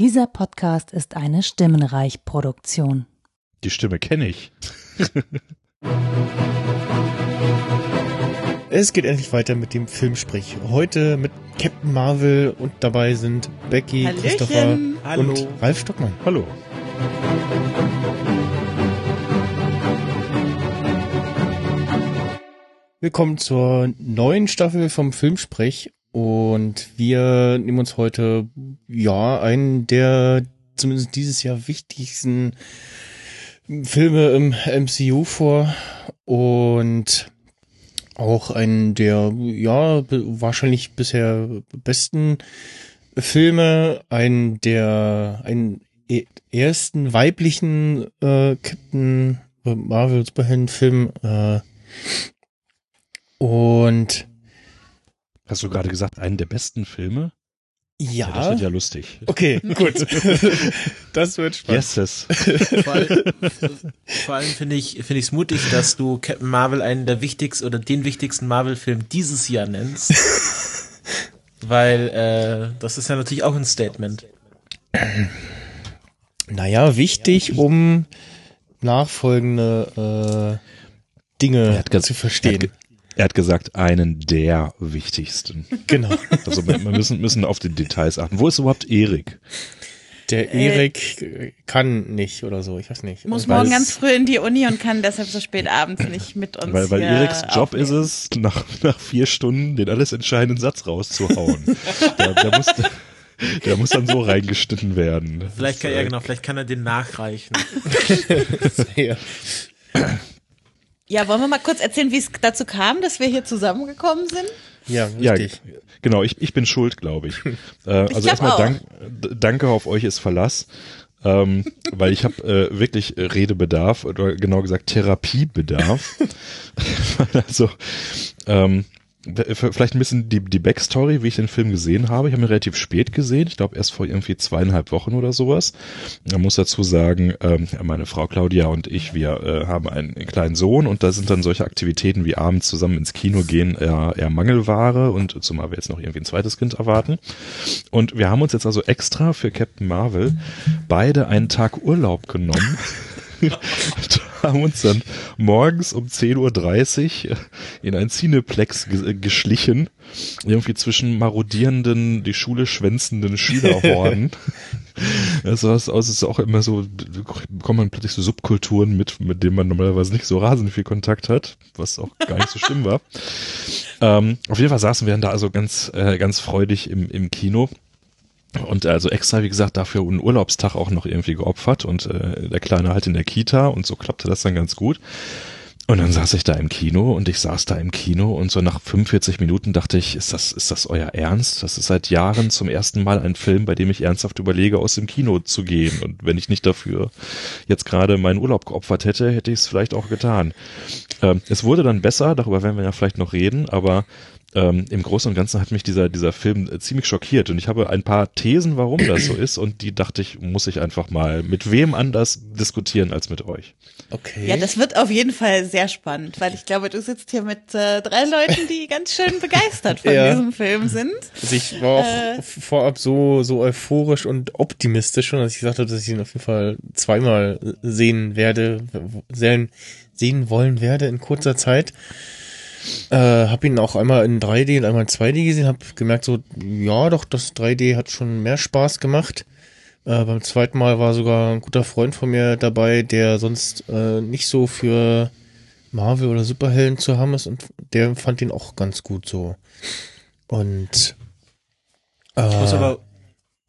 Dieser Podcast ist eine Stimmenreich-Produktion. Die Stimme kenne ich. Es geht endlich weiter mit dem Filmsprich. Heute mit Captain Marvel und dabei sind Becky, Hallöchen. Christopher Hallo. und Ralf Stockmann. Hallo. Willkommen zur neuen Staffel vom Filmsprech und wir nehmen uns heute ja einen der zumindest dieses Jahr wichtigsten Filme im MCU vor. Und auch einen der ja wahrscheinlich bisher besten Filme, einen der einen e- ersten weiblichen äh, Captain Marvel Superhelden Film äh, und Hast du gerade gesagt, einen der besten Filme? ja, das wird ja lustig. okay, gut. das wird spannend. Yes, yes. Vor, all, vor allem finde ich finde ich es mutig, dass du Captain Marvel einen der wichtigsten oder den wichtigsten Marvel-Film dieses Jahr nennst. Weil äh, das ist ja natürlich auch ein Statement. Naja, wichtig, um nachfolgende äh, Dinge Er zu Er hat, verstehen. Er hat gesagt, einen der wichtigsten. Genau. Also wir müssen, müssen auf die Details achten. Wo ist überhaupt Erik? Der Erik kann nicht oder so, ich weiß nicht. muss Weil morgen ganz früh in die Uni und kann deshalb so spät abends nicht mit uns Weil, weil hier Eriks Job aufnehmen. ist es, nach, nach vier Stunden den alles entscheidenden Satz rauszuhauen. der, der, muss, der muss dann so reingeschnitten werden. Vielleicht kann Das, ja äh, genau, vielleicht kann er den nachreichen. Ja. Ja, wollen wir mal kurz erzählen, wie es dazu kam, dass wir hier zusammengekommen sind? Ja, Ja, richtig. genau, ich, ich bin schuld, glaube ich. Äh, also erstmal auch. dank, danke auf euch ist Verlass. Ähm, weil ich habe äh, wirklich äh, Redebedarf oder genau gesagt Therapiebedarf. also ähm, vielleicht ein bisschen die, die Backstory, wie ich den Film gesehen habe. Ich habe ihn relativ spät gesehen, ich glaube erst vor irgendwie zweieinhalb Wochen oder sowas. Man muss dazu sagen, ähm, meine Frau Claudia und ich, wir äh, haben einen kleinen Sohn und da sind dann solche Aktivitäten wie abends zusammen ins Kino gehen eher, eher Mangelware und zumal wir jetzt noch irgendwie ein zweites Kind erwarten. Und wir haben uns jetzt also extra für Captain Marvel beide einen Tag Urlaub genommen. haben uns dann morgens um 10.30 Uhr in ein Cineplex ge geschlichen, irgendwie zwischen marodierenden, die Schule schwänzenden Schülerhorden. Das sah aus, es ist auch immer so, bekommt man plötzlich so Subkulturen mit, mit denen man normalerweise nicht so rasend viel Kontakt hat, was auch gar nicht so schlimm war. Ähm, auf jeden Fall saßen wir dann da also ganz, äh, ganz freudig im, im Kino. Und also extra, wie gesagt, dafür einen Urlaubstag auch noch irgendwie geopfert und äh, der Kleine halt in der Kita und so klappte das dann ganz gut. Und dann saß ich da im Kino und ich saß da im Kino und so nach 45 Minuten dachte ich, ist das, ist das euer Ernst? Das ist seit Jahren zum ersten Mal ein Film, bei dem ich ernsthaft überlege, aus dem Kino zu gehen. Und wenn ich nicht dafür jetzt gerade meinen Urlaub geopfert hätte, hätte ich es vielleicht auch getan. Ähm, es wurde dann besser, darüber werden wir ja vielleicht noch reden, aber ähm, im Großen und Ganzen hat mich dieser, dieser Film äh, ziemlich schockiert und ich habe ein paar Thesen, warum das so ist und die dachte ich, muss ich einfach mal mit wem anders diskutieren als mit euch. Okay. Ja, das wird auf jeden Fall sehr spannend, weil ich glaube, du sitzt hier mit äh, drei Leuten, die ganz schön begeistert von Ja. diesem Film sind. Also ich war auch Äh. vorab so, so euphorisch und optimistisch schon, dass ich gesagt habe, dass ich ihn auf jeden Fall zweimal sehen werde, sehen, sehen wollen werde in kurzer Zeit. Äh, hab ihn auch einmal in 3D und einmal in 2D gesehen, hab gemerkt so, ja doch, das 3D hat schon mehr Spaß gemacht. Äh, beim zweiten Mal war sogar ein guter Freund von mir dabei, der sonst äh, nicht so für Marvel oder Superhelden zu haben ist und der fand ihn auch ganz gut so. Und äh, Ich muss aber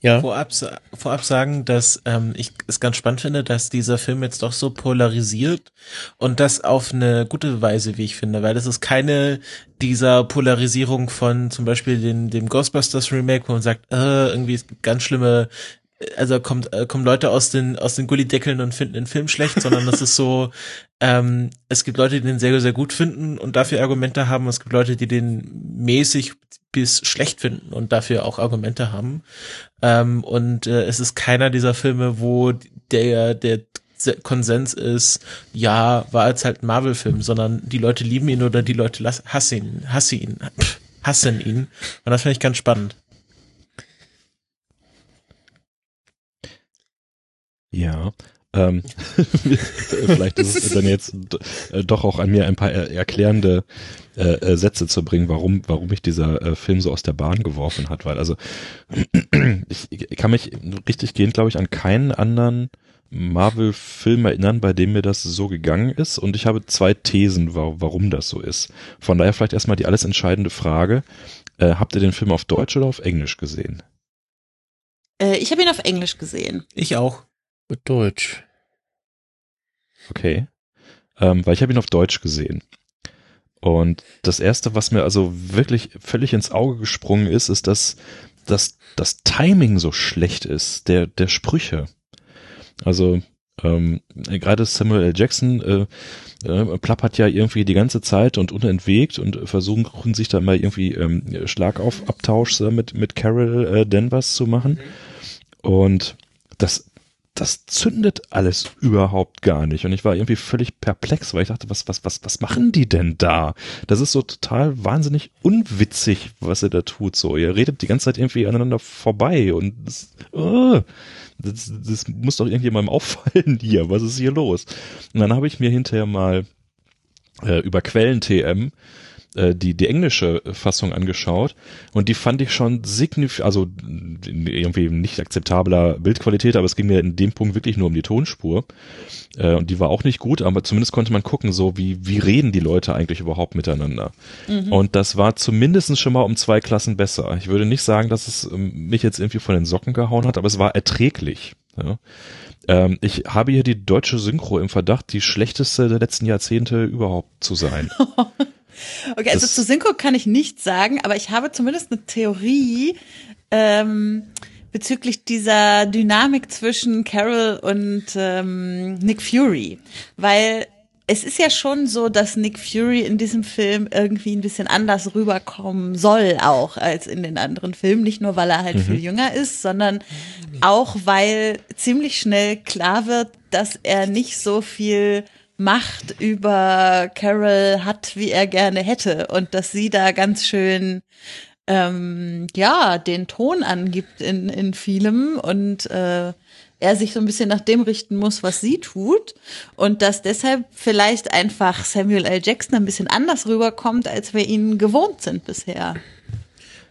ja, vorab, vorab sagen, dass ähm, ich es ganz spannend finde, dass dieser Film jetzt doch so polarisiert und das auf eine gute Weise, wie ich finde, weil das ist keine dieser Polarisierung von zum Beispiel den, dem Ghostbusters Remake, wo man sagt, äh, irgendwie es ganz schlimme also kommt, äh, kommen Leute aus den, aus den Gullideckeln und finden den Film schlecht, sondern das ist so, ähm, es gibt Leute, die den sehr, sehr gut finden und dafür Argumente haben. Es gibt Leute, die den mäßig bis schlecht finden und dafür auch Argumente haben. Ähm, und äh, es ist keiner dieser Filme, wo der, der Konsens ist, ja, war jetzt halt ein Marvel-Film, sondern die Leute lieben ihn oder die Leute hassen ihn, hassen ihn, hassen ihn. Und das finde ich ganz spannend. Ja. Ähm, vielleicht ist es dann jetzt äh, doch auch an mir ein paar er erklärende äh, äh, Sätze zu bringen, warum, warum mich dieser äh, Film so aus der Bahn geworfen hat, weil also ich, ich kann mich richtig gehend, glaube ich, an keinen anderen Marvel-Film erinnern, bei dem mir das so gegangen ist und ich habe zwei Thesen, wa warum das so ist. Von daher vielleicht erstmal die alles entscheidende Frage. Äh, habt ihr den Film auf Deutsch oder auf Englisch gesehen? Äh, ich habe ihn auf Englisch gesehen. Ich auch. Deutsch. Okay. Ähm, weil ich habe ihn auf Deutsch gesehen. Und das erste, was mir also wirklich völlig ins Auge gesprungen ist, ist, dass, dass das Timing so schlecht ist, der, der Sprüche. Also ähm, gerade Samuel L. Jackson äh, äh, plappert ja irgendwie die ganze Zeit und unentwegt und versuchen sich da mal irgendwie ähm, Schlagabtausch äh, mit, mit Carol äh, Danvers zu machen. Und das, das zündet alles überhaupt gar nicht. Und ich war irgendwie völlig perplex, weil ich dachte, was, was, was, was machen die denn da? Das ist so total wahnsinnig unwitzig, was ihr da tut. So, ihr redet die ganze Zeit irgendwie aneinander vorbei und das, oh, das, das muss doch irgendjemandem auffallen hier. Was ist hier los? Und dann habe ich mir hinterher mal äh, über Quellen-TM äh, die, die englische Fassung angeschaut und die fand ich schon signifikant, also irgendwie nicht akzeptabler Bildqualität, aber es ging mir in dem Punkt wirklich nur um die Tonspur äh, und die war auch nicht gut, aber zumindest konnte man gucken, so wie, wie reden die Leute eigentlich überhaupt miteinander. Mhm. Und das war zumindest schon mal um zwei Klassen besser. Ich würde nicht sagen, dass es ähm, mich jetzt irgendwie von den Socken gehauen hat, aber es war erträglich. Ja ähm, ich habe hier die deutsche Synchro im Verdacht, die schlechteste der letzten Jahrzehnte überhaupt zu sein. Okay, also das zu Synchro kann ich nichts sagen, aber ich habe zumindest eine Theorie ähm, bezüglich dieser Dynamik zwischen Carol und ähm, Nick Fury, weil es ist ja schon so, dass Nick Fury in diesem Film irgendwie ein bisschen anders rüberkommen soll, auch als in den anderen Filmen. Nicht nur, weil er halt mhm. viel jünger ist, sondern auch, weil ziemlich schnell klar wird, dass er nicht so viel Macht über Carol hat, wie er gerne hätte und dass sie da ganz schön ähm, ja den Ton angibt in in vielem und äh, er sich so ein bisschen nach dem richten muss, was sie tut und dass deshalb vielleicht einfach Samuel L. Jackson ein bisschen anders rüberkommt, als wir ihn gewohnt sind bisher.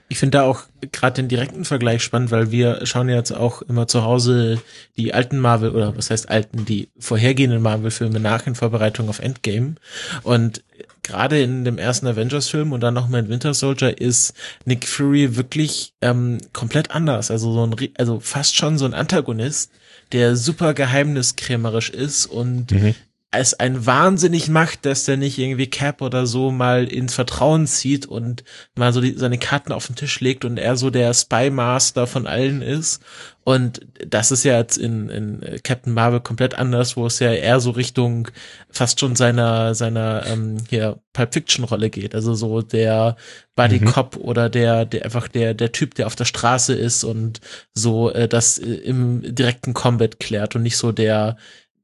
Ich finde da auch gerade den direkten Vergleich spannend, weil wir schauen jetzt auch immer zu Hause die alten Marvel oder was heißt alten, die vorhergehenden Marvel-Filme nach in Vorbereitung auf Endgame. Und gerade in dem ersten Avengers-Film und dann noch mal in Winter Soldier ist Nick Fury wirklich ähm, komplett anders. Also so ein, also fast schon so ein Antagonist, der super geheimniskrämerisch ist und mhm es ein wahnsinnig macht, dass der nicht irgendwie Cap oder so mal ins Vertrauen zieht und mal so die, seine Karten auf den Tisch legt und er so der Spy Master von allen ist. Und das ist ja jetzt in, in Captain Marvel komplett anders, wo es ja eher so Richtung fast schon seiner, seiner ähm, hier Pulp Fiction Rolle geht. Also so der Buddy mhm. Cop mhm. oder der, der einfach der, der Typ, der auf der Straße ist und so äh, das äh, im direkten Combat klärt und nicht so der,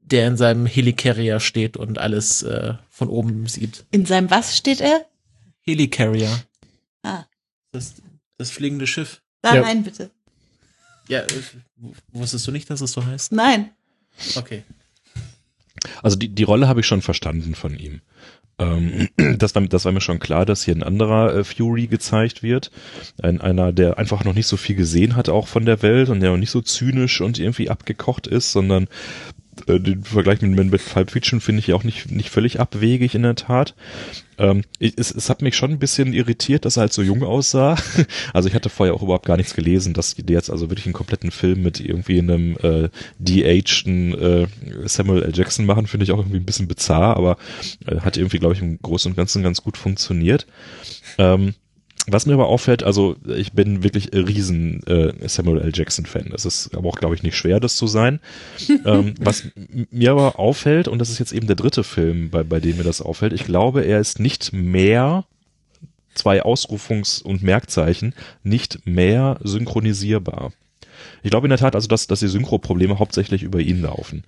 der in seinem Helicarrier steht und alles äh, von oben sieht. In seinem was steht er? Helicarrier. Ah. Das, das fliegende Schiff. Da ja. rein, bitte. Ja, äh, wusstest du nicht, dass es so heißt? Nein. Okay. Also die, die Rolle habe ich schon verstanden von ihm. Ähm, das, war, das war mir schon klar, dass hier ein anderer äh, Fury gezeigt wird. Ein, einer, der einfach noch nicht so viel gesehen hat, auch von der Welt und der noch nicht so zynisch und irgendwie abgekocht ist, sondern äh, den Vergleich mit, mit Pulp Fiction finde ich auch nicht, nicht völlig abwegig in der Tat. Ähm, ich, es, es hat mich schon ein bisschen irritiert, dass er halt so jung aussah. Also ich hatte vorher auch überhaupt gar nichts gelesen, dass die jetzt also wirklich einen kompletten Film mit irgendwie einem äh, de-ageden äh, Samuel L. Jackson machen, finde ich auch irgendwie ein bisschen bizarr, aber äh, hat irgendwie, glaube ich, im Großen und Ganzen ganz gut funktioniert. Ähm, was mir aber auffällt, also ich bin wirklich riesen äh, Samuel L. Jackson Fan. Das ist aber auch, glaube ich, nicht schwer, das zu sein. ähm, was mir aber auffällt, und das ist jetzt eben der dritte Film, bei, bei dem mir das auffällt, ich glaube, er ist nicht mehr zwei Ausrufungs- und Merkzeichen, nicht mehr synchronisierbar. Ich glaube in der Tat also, dass, dass die Synchro-Probleme hauptsächlich über ihn laufen.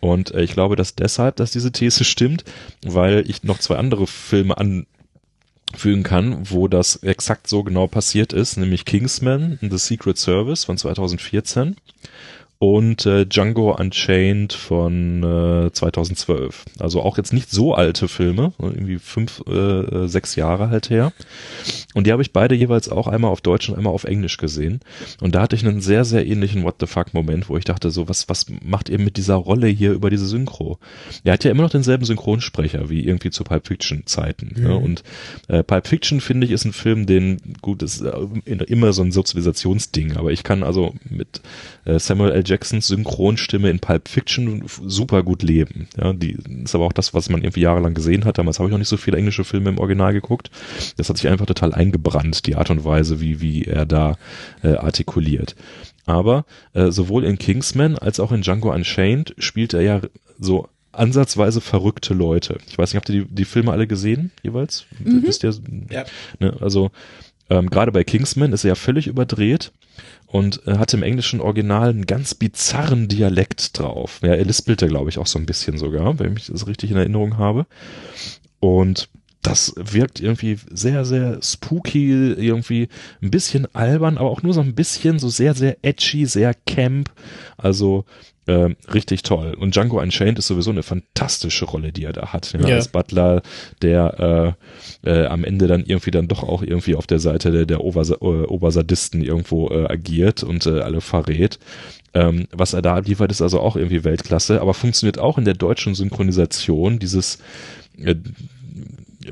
Und äh, ich glaube, dass deshalb, dass diese These stimmt, weil ich noch zwei andere Filme an, fügen kann, wo das exakt so genau passiert ist, nämlich Kingsman The Secret Service von 2014 und äh, Django Unchained von äh, 2012. Also auch jetzt nicht so alte Filme, irgendwie fünf, äh, sechs Jahre halt her. Und die habe ich beide jeweils auch einmal auf Deutsch und einmal auf Englisch gesehen. Und da hatte ich einen sehr, sehr ähnlichen What the fuck Moment, wo ich dachte so, was, was macht ihr mit dieser Rolle hier über diese Synchro? Er hat ja immer noch denselben Synchronsprecher wie irgendwie zu Pulp Fiction Zeiten. Ne? Mhm. Ne? Und äh, Pulp Fiction finde ich ist ein Film, den, gut, ist äh, immer so ein Sozialisationsding, aber ich kann also mit äh, Samuel L. Jacksons Synchronstimme in Pulp Fiction super gut leben. Ja, die ist aber auch das, was man irgendwie jahrelang gesehen hat. Damals habe ich noch nicht so viele englische Filme im Original geguckt. Das hat sich einfach total eingebrannt, die Art und Weise, wie, wie er da äh, artikuliert. Aber äh, sowohl in Kingsman als auch in Django Unchained spielt er ja so ansatzweise verrückte Leute. Ich weiß nicht, habt ihr die, die Filme alle gesehen jeweils? Mhm. Wisst ihr? Ja. Ne, also ähm, gerade bei Kingsman ist er ja völlig überdreht und äh, hat im englischen Original einen ganz bizarren Dialekt drauf. Ja, er lispelte, glaube ich, auch so ein bisschen sogar, wenn ich das richtig in Erinnerung habe. Und das wirkt irgendwie sehr, sehr spooky, irgendwie ein bisschen albern, aber auch nur so ein bisschen so sehr, sehr edgy, sehr camp. Also äh, richtig toll. Und Django Unchained ist sowieso eine fantastische Rolle, die er da hat. Ja, ja. Als Butler, der äh, äh, am Ende dann irgendwie dann doch auch irgendwie auf der Seite der, der Obersa äh, Obersadisten irgendwo äh, agiert und äh, alle verrät. Ähm, was er da liefert, ist also auch irgendwie Weltklasse, aber funktioniert auch in der deutschen Synchronisation. Dieses äh,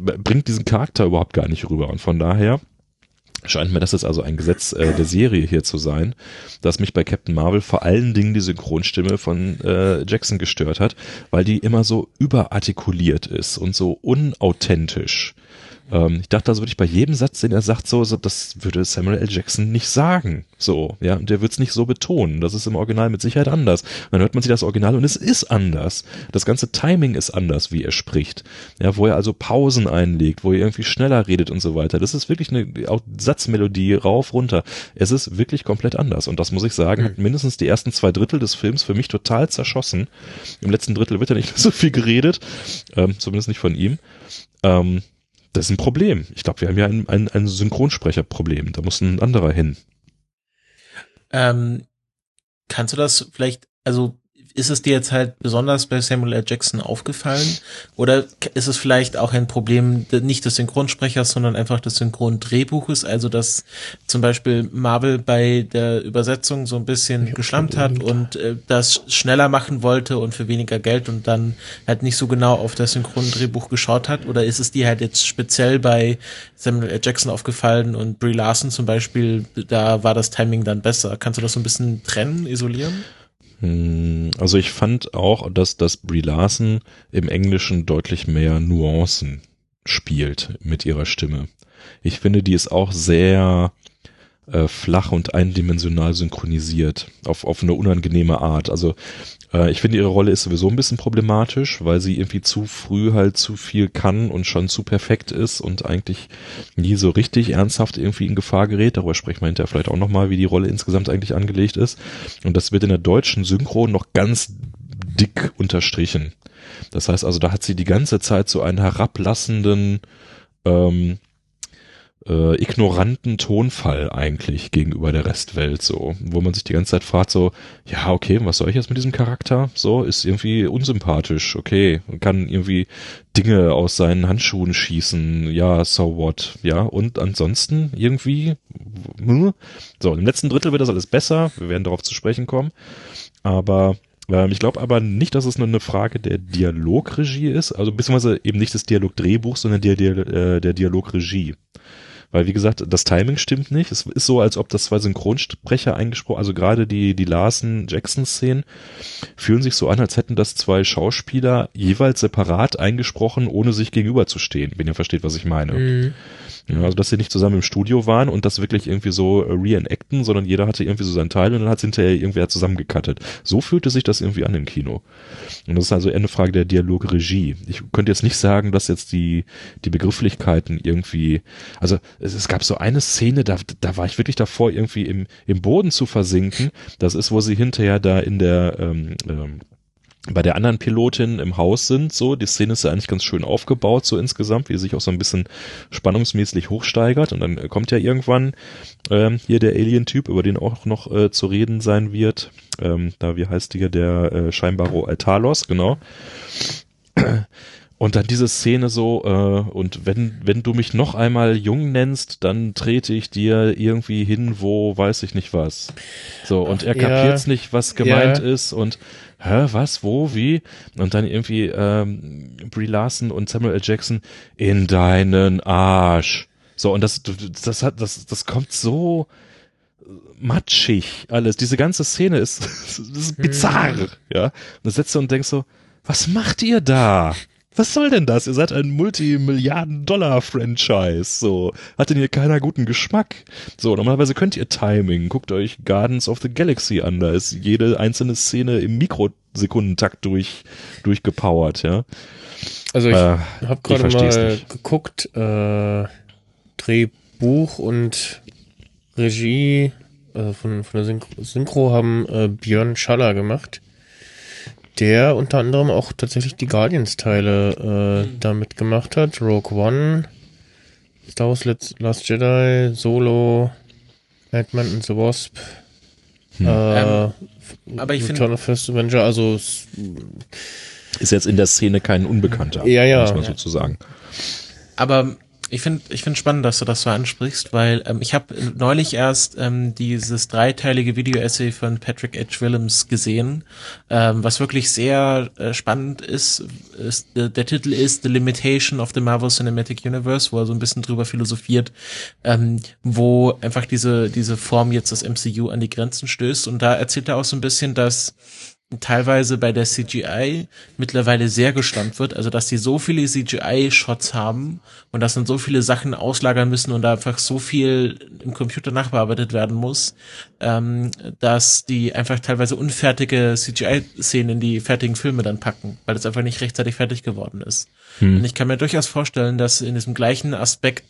bringt diesen Charakter überhaupt gar nicht rüber. Und von daher scheint mir das jetzt also ein Gesetz äh, der Serie hier zu sein, dass mich bei Captain Marvel vor allen Dingen die Synchronstimme von äh, Jackson gestört hat, weil die immer so überartikuliert ist und so unauthentisch. Ähm, ich dachte also wirklich bei jedem Satz, den er sagt, so, so das würde Samuel L. Jackson nicht sagen. So, ja, und der wird es nicht so betonen. Das ist im Original mit Sicherheit anders. dann hört man sich das Original und es ist anders. Das ganze Timing ist anders, wie er spricht. Ja, wo er also Pausen einlegt, wo er irgendwie schneller redet und so weiter. Das ist wirklich eine Satzmelodie rauf, runter. Es ist wirklich komplett anders. Und das muss ich sagen, hat mindestens die ersten zwei Drittel des Films für mich total zerschossen. Im letzten Drittel wird ja nicht so viel geredet, ähm, zumindest nicht von ihm. Ähm, das ist ein Problem. Ich glaube, wir haben ja ein, ein, ein Synchronsprecherproblem. Da muss ein anderer hin. Ähm, kannst du das vielleicht, also ist es dir jetzt halt besonders bei Samuel L. Jackson aufgefallen? Oder ist es vielleicht auch ein Problem nicht des Synchronsprechers, sondern einfach des Synchrondrehbuches? Also, dass zum Beispiel Marvel bei der Übersetzung so ein bisschen ja, geschlampt hat und äh, das schneller machen wollte und für weniger Geld und dann halt nicht so genau auf das Synchrondrehbuch geschaut hat? Oder ist es dir halt jetzt speziell bei Samuel L. Jackson aufgefallen und Brie Larson zum Beispiel, da war das Timing dann besser? Kannst du das so ein bisschen trennen, isolieren? Hm, also ich fand auch, dass das Brie Larson im Englischen deutlich mehr Nuancen spielt mit ihrer Stimme. Ich finde, die ist auch sehr äh, flach und eindimensional synchronisiert auf, auf eine unangenehme Art. Also äh, ich finde, ihre Rolle ist sowieso ein bisschen problematisch, weil sie irgendwie zu früh halt zu viel kann und schon zu perfekt ist und eigentlich nie so richtig ernsthaft irgendwie in Gefahr gerät. Darüber sprechen wir hinterher vielleicht auch nochmal, wie die Rolle insgesamt eigentlich angelegt ist. Und das wird in der deutschen Synchro noch ganz dick unterstrichen. Das heißt also, da hat sie die ganze Zeit so einen herablassenden ähm, äh, ignoranten Tonfall eigentlich gegenüber der Restwelt, so, wo man sich die ganze Zeit fragt, so, ja, okay, was soll ich jetzt mit diesem Charakter? So, ist irgendwie unsympathisch, okay, kann irgendwie Dinge aus seinen Handschuhen schießen, ja, so what, ja, und ansonsten irgendwie, hm? so, im letzten Drittel wird das alles besser, wir werden darauf zu sprechen kommen, aber ähm, ich glaube aber nicht, dass es nur eine Frage der Dialogregie ist, also beziehungsweise eben nicht des Dialogdrehbuchs, sondern der, der, äh, der Dialogregie. Weil, wie gesagt, das Timing stimmt nicht. Es ist so, als ob das zwei Synchronsprecher eingesprochen, also gerade die, die Larsen-Jackson-Szenen fühlen sich so an, als hätten das zwei Schauspieler jeweils separat eingesprochen, ohne sich gegenüberzustehen, wenn ihr versteht, was ich meine. Mhm. Ja, also, dass sie nicht zusammen im Studio waren und das wirklich irgendwie so äh, reenacten, sondern jeder hatte irgendwie so seinen Teil und dann hat es hinterher irgendwer zusammengekattet. So fühlte sich das irgendwie an im Kino. Und das ist also eine Frage der Dialogregie. Ich könnte jetzt nicht sagen, dass jetzt die, die Begrifflichkeiten irgendwie, also es, es gab so eine Szene, da, da war ich wirklich davor, irgendwie im, im Boden zu versinken. Das ist, wo sie hinterher da in der, ähm, ähm, bei der anderen Pilotin im Haus sind, so, die Szene ist ja eigentlich ganz schön aufgebaut, so insgesamt, wie sie sich auch so ein bisschen spannungsmäßig hochsteigert und dann kommt ja irgendwann ähm, hier der Alien-Typ, über den auch noch äh, zu reden sein wird, ähm, da, wie heißt der, der äh, scheinbare Altalos, genau. Und dann diese Szene so, äh, und wenn, wenn du mich noch einmal jung nennst, dann trete ich dir irgendwie hin, wo weiß ich nicht was. So, und er kapiert's ja, nicht, was gemeint ja. ist und hä, was, wo, wie? Und dann irgendwie ähm, Brie Larson und Samuel L. Jackson in deinen Arsch. So, und das, das hat, das, das kommt so matschig alles. Diese ganze Szene ist, das ist bizarr, ja. Und da sitzt du und denkst so, was macht ihr da? Was soll denn das? Ihr seid ein Multimilliarden-Dollar-Franchise. So. Hat denn hier keiner guten Geschmack? So, normalerweise könnt ihr Timing. Guckt euch Gardens of the Galaxy an. Da ist jede einzelne Szene im Mikrosekundentakt durch, durchgepowert, ja. Also ich Äh, habe gerade mal nicht. geguckt, äh, Drehbuch und Regie also von, von der Synchro, Synchro haben äh, Björn Schaller gemacht, der unter anderem auch tatsächlich die Guardians-Teile äh, damit gemacht hat. Rogue One, Star Wars Let's, Last Jedi, Solo, Ant-Man and the Wasp, Hm. äh, Ähm, aber ich Return finde, of First Avenger, also Ist jetzt in der Szene kein Unbekannter. Ja, ja. Muss man sozusagen. aber ich finde, ich finde spannend, dass du das so ansprichst, weil ähm, ich habe neulich erst ähm, dieses dreiteilige Video-Essay von Patrick H. Willems gesehen, ähm, was wirklich sehr äh, spannend ist. ist äh, der Titel ist The Limitation of the Marvel Cinematic Universe, wo er so ein bisschen drüber philosophiert, ähm, wo einfach diese diese Form jetzt das MCU an die Grenzen stößt. Und da erzählt er auch so ein bisschen, dass teilweise bei der CGI mittlerweile sehr geschlampt wird, also dass die so viele CGI-Shots haben und dass dann so viele Sachen auslagern müssen und da einfach so viel im Computer nachbearbeitet werden muss, ähm, dass die einfach teilweise unfertige CGI-Szenen in die fertigen Filme dann packen, weil es einfach nicht rechtzeitig fertig geworden ist. Und ich kann mir durchaus vorstellen, dass in diesem gleichen Aspekt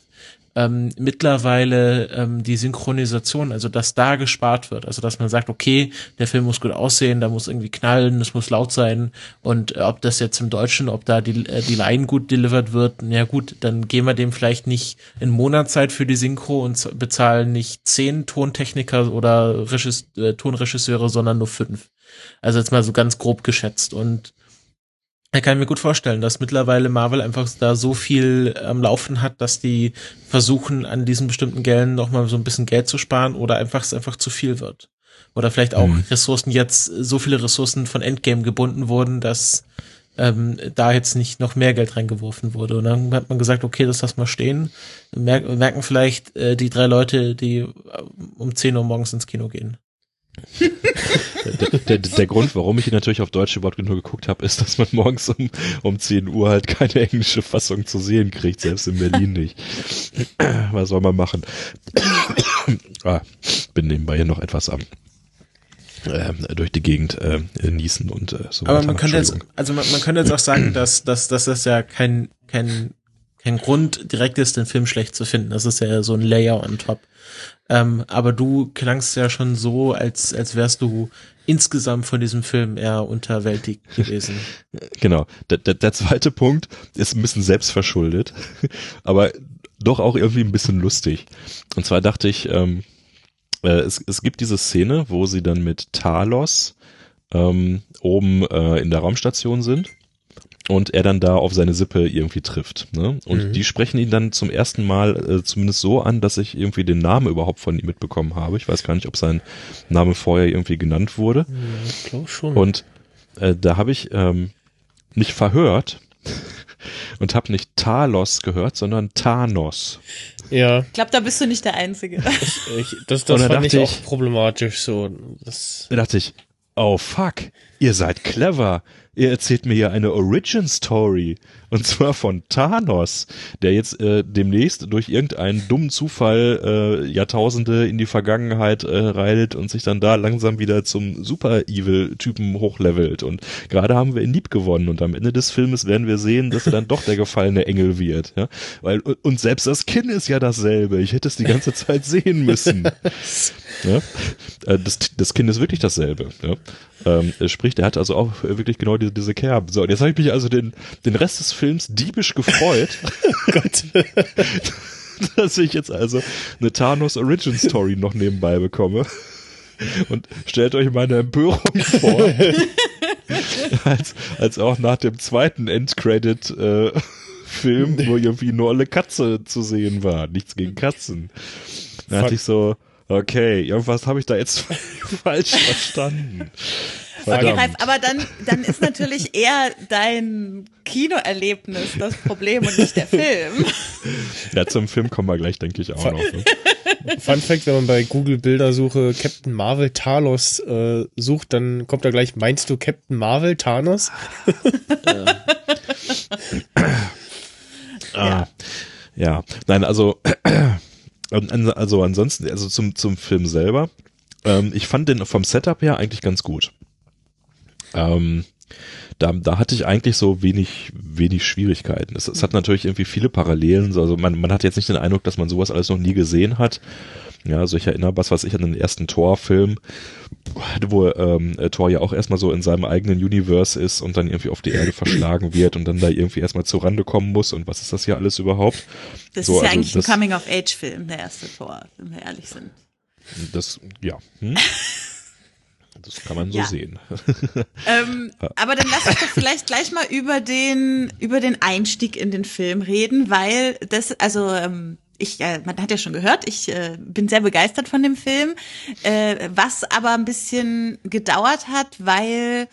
ähm, mittlerweile ähm, die Synchronisation, also dass da gespart wird, also dass man sagt, okay, der Film muss gut aussehen, da muss irgendwie knallen, es muss laut sein und äh, ob das jetzt im Deutschen, ob da die, äh, die Line gut delivered wird, na gut, dann gehen wir dem vielleicht nicht in Monatszeit für die Synchro und bezahlen nicht zehn Tontechniker oder Regis äh, Tonregisseure, sondern nur fünf. Also jetzt mal so ganz grob geschätzt und ich kann mir gut vorstellen, dass mittlerweile Marvel einfach da so viel am Laufen hat, dass die versuchen, an diesen bestimmten Geldern noch mal so ein bisschen Geld zu sparen oder einfach es einfach zu viel wird. Oder vielleicht auch Mhm. Ressourcen jetzt, so viele Ressourcen von Endgame gebunden wurden, dass ähm, da jetzt nicht noch mehr Geld reingeworfen wurde. Und dann hat man gesagt, okay, das lass mal stehen. Mer merken vielleicht äh, die drei Leute, die äh, um 10 Uhr morgens ins Kino gehen. Der, der, der Grund, warum ich ihn natürlich auf Deutsch überhaupt nur geguckt habe, ist, dass man morgens um, um 10 Uhr halt keine englische Fassung zu sehen kriegt, selbst in Berlin nicht. Was soll man machen? ah, bin nebenbei hier noch etwas am ähm, durch die Gegend äh, niesen und äh, so Aber weiter. man könnte jetzt, also man, man könnte jetzt auch sagen, dass, dass, dass das ja kein, kein, kein Grund direkt ist, den Film schlecht zu finden. Das ist ja so ein Layer on top. Ähm, aber du klangst ja schon so, als, als wärst du insgesamt von diesem Film eher unterwältigt gewesen. Genau. Der, der, der zweite Punkt ist ein bisschen selbstverschuldet, aber doch auch irgendwie ein bisschen lustig. Und zwar dachte ich, ähm, äh, es, es gibt diese Szene, wo sie dann mit Talos ähm, oben äh, in der Raumstation sind und er dann da auf seine Sippe irgendwie trifft. Ne? Und Mhm. die sprechen ihn dann zum ersten Mal äh, zumindest so an, dass ich irgendwie den Namen überhaupt von ihm mitbekommen habe. Ich weiß gar nicht, ob sein Name vorher irgendwie genannt wurde. Ich glaube schon. Und äh, da habe ich ähm, mich verhört und habe nicht Talos gehört, sondern Thanos. ja, Ich glaube, da bist du nicht der Einzige. ich, das, Und das da fand ich auch ich- problematisch so. Das, Da dachte ich, oh fuck, ihr seid clever. Ihr erzählt mir ja eine Origin Story. Und zwar von Thanos, der jetzt äh, demnächst durch irgendeinen dummen Zufall äh, Jahrtausende in die Vergangenheit äh, reitet und sich dann da langsam wieder zum Super-Evil-Typen hochlevelt. Und gerade haben wir ihn lieb gewonnen. Und am Ende des Filmes werden wir sehen, dass er dann doch der gefallene Engel wird. Ja? Weil, und selbst das Kinn ist ja dasselbe. Ich hätte es die ganze Zeit sehen müssen. Ja? Äh, Das, das Kind ist wirklich dasselbe. Ja? Ähm, sprich, der hat also auch wirklich genau diese, diese Kerben. So, und jetzt habe ich mich also den, den Rest des Films diebisch gefreut. Gott. dass ich jetzt also eine Thanos Origin Story noch nebenbei bekomme. Und stellt euch meine Empörung vor, als, als auch nach dem zweiten Endcredit äh, Film, wo irgendwie nur eine Katze zu sehen war. Nichts gegen Katzen. Da hatte ich so, okay, irgendwas habe ich da jetzt falsch verstanden. Okay, Ralf, aber dann, dann ist natürlich eher dein Kinoerlebnis das Problem und nicht der Film. Ja, zum Film kommen wir gleich, denke ich, auch noch. Ne? Fun Fact, wenn man bei Google Bildersuche Captain Marvel Talos äh, sucht, dann kommt da gleich, meinst du Captain Marvel Thanos? ja. Ah, ja, nein, also, also ansonsten, also zum, zum Film selber, ähm, ich fand den vom Setup her eigentlich ganz gut. Ähm, da, da hatte ich eigentlich so wenig, wenig Schwierigkeiten. Es, es hat natürlich irgendwie viele Parallelen. Also man, man hat jetzt nicht den Eindruck, dass man sowas alles noch nie gesehen hat. Ja, also ich erinnere, was weiß ich, an den ersten Thor-Film, wo ähm, Thor ja auch erstmal so in seinem eigenen Universe ist und dann irgendwie auf die Erde verschlagen wird und dann da irgendwie erstmal zur Rande kommen muss und was ist das hier alles überhaupt? Das so, ist ja also eigentlich das, ein Coming-of-Age-Film, der erste Thor, wenn wir ehrlich sind. Das, ja. Hm? Das kann man so ja. sehen. Ähm, aber dann lass uns doch vielleicht gleich mal über den, über den Einstieg in den Film reden, weil das, also, ähm, ich, äh, man hat ja schon gehört, ich äh, bin sehr begeistert von dem Film, äh, was aber ein bisschen gedauert hat, weil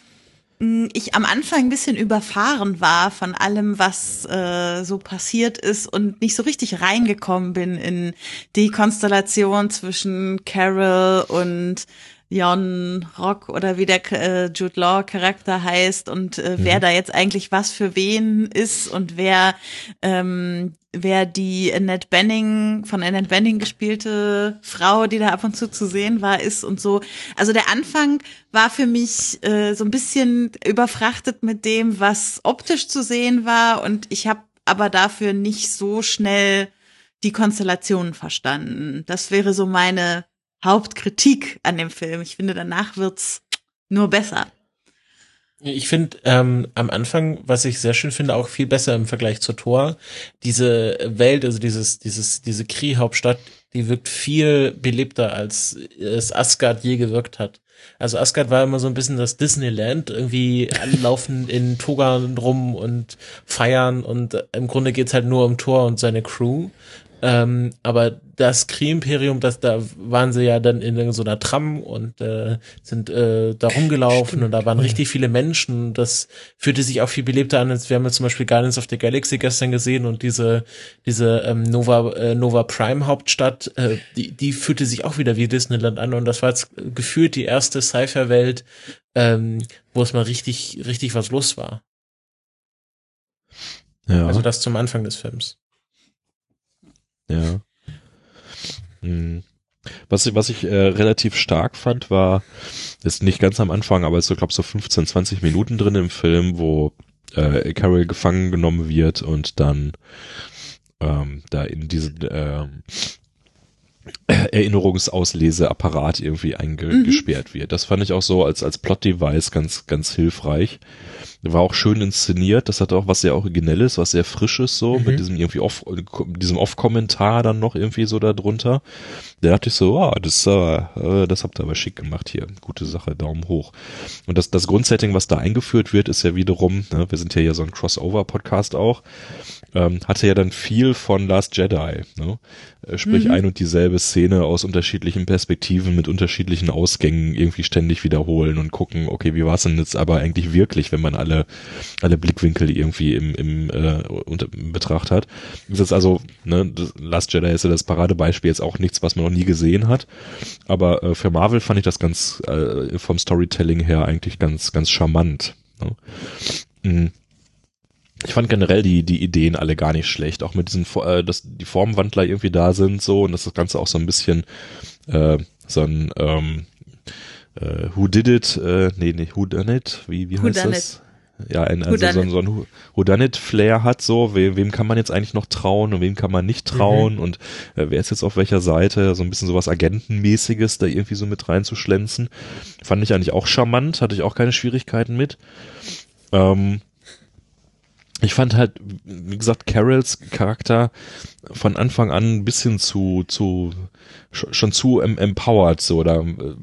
mh, hm, ich am Anfang ein bisschen überfahren war von allem, was so passiert ist und nicht so richtig reingekommen bin in die Konstellation zwischen Carol und Jon Rock oder wie der äh, Jude Law Charakter heißt und äh, mhm. wer da jetzt eigentlich was für wen ist und wer ähm, wer die Annette Benning von Annette Benning gespielte Frau, die da ab und zu zu sehen war, ist und so. Also der Anfang war für mich äh, so ein bisschen überfrachtet mit dem, was optisch zu sehen war und ich habe aber dafür nicht so schnell die Konstellationen verstanden. Das wäre so meine Hauptkritik an dem Film. Ich finde, danach wird's nur besser. Ich finde ähm, am Anfang, was ich sehr schön finde, auch viel besser im Vergleich zur Tor. Diese Welt, also dieses, dieses, diese Kree-Hauptstadt, die wirkt viel belebter, als es Asgard je gewirkt hat. Also Asgard war immer so ein bisschen das Disneyland, irgendwie alle laufen in Toga rum und feiern und im Grunde geht's halt nur um Thor und seine Crew. Ähm, aber das Kree-Imperium, das da waren sie ja dann in so einer Tram und äh, sind äh, da rumgelaufen Stimmt. und da waren richtig viele Menschen. Das fühlte sich auch viel belebter an, als wir haben jetzt zum Beispiel Guardians of the Galaxy gestern gesehen und diese diese ähm, Nova äh, Nova Prime Hauptstadt, äh, die die fühlte sich auch wieder wie Disneyland an und das war jetzt gefühlt die erste Sci-Fi-Welt, ähm, wo es mal richtig richtig was los war. Ja. Also das zum Anfang des Films. Ja. Hm. Was, ich, was ich äh, relativ stark fand, war, ist nicht ganz am Anfang, aber ist so, glaube so 15, 20 Minuten drin im Film, wo äh, Carol gefangen genommen wird und dann ähm, da in diesen ähm, Erinnerungsausleseapparat irgendwie eingesperrt mhm. wird. Das fand ich auch so als, als Plot-Device ganz, ganz hilfreich. War auch schön inszeniert, das hatte auch was sehr Originelles, was sehr Frisches so, mhm. mit diesem irgendwie Off, diesem Off-Kommentar dann noch irgendwie so da drunter. Da dachte ich so, wow, das, äh, das habt ihr aber schick gemacht hier. Gute Sache, Daumen hoch. Und das, das Grundsetting, was da eingeführt wird, ist ja wiederum, ne, wir sind ja hier so ein Crossover-Podcast auch, ähm, hatte ja dann viel von Last Jedi, ne? Äh, sprich mhm. ein und dieselbe Szene aus unterschiedlichen Perspektiven mit unterschiedlichen Ausgängen irgendwie ständig wiederholen und gucken, okay, wie war es denn jetzt aber eigentlich wirklich, wenn man alle alle Blickwinkel irgendwie im, im äh, unter, in Betracht hat. Das ist also, ne, Last Jedi ist ja das Paradebeispiel jetzt auch nichts, was man noch nie gesehen hat, aber äh, für Marvel fand ich das ganz äh, vom Storytelling her eigentlich ganz ganz charmant. Ne? Mhm ich fand generell die, die Ideen alle gar nicht schlecht, auch mit diesen, äh, dass die Formwandler irgendwie da sind so und dass das Ganze auch so ein bisschen äh, so ein ähm, äh, Who Did It, äh, nee, nee, Who Done It, wie, wie heißt das? Ja, ein, also so, so ein Whodunit-Flair hat, so, we, wem kann man jetzt eigentlich noch trauen und wem kann man nicht trauen mhm. und äh, wer ist jetzt auf welcher Seite, so ein bisschen sowas Agentenmäßiges da irgendwie so mit reinzuschlänzen. Fand ich eigentlich auch charmant, hatte ich auch keine Schwierigkeiten mit. Ähm, ich fand halt, wie gesagt, Carols Charakter von Anfang an ein bisschen zu, zu, schon zu empowered, so, oder äh,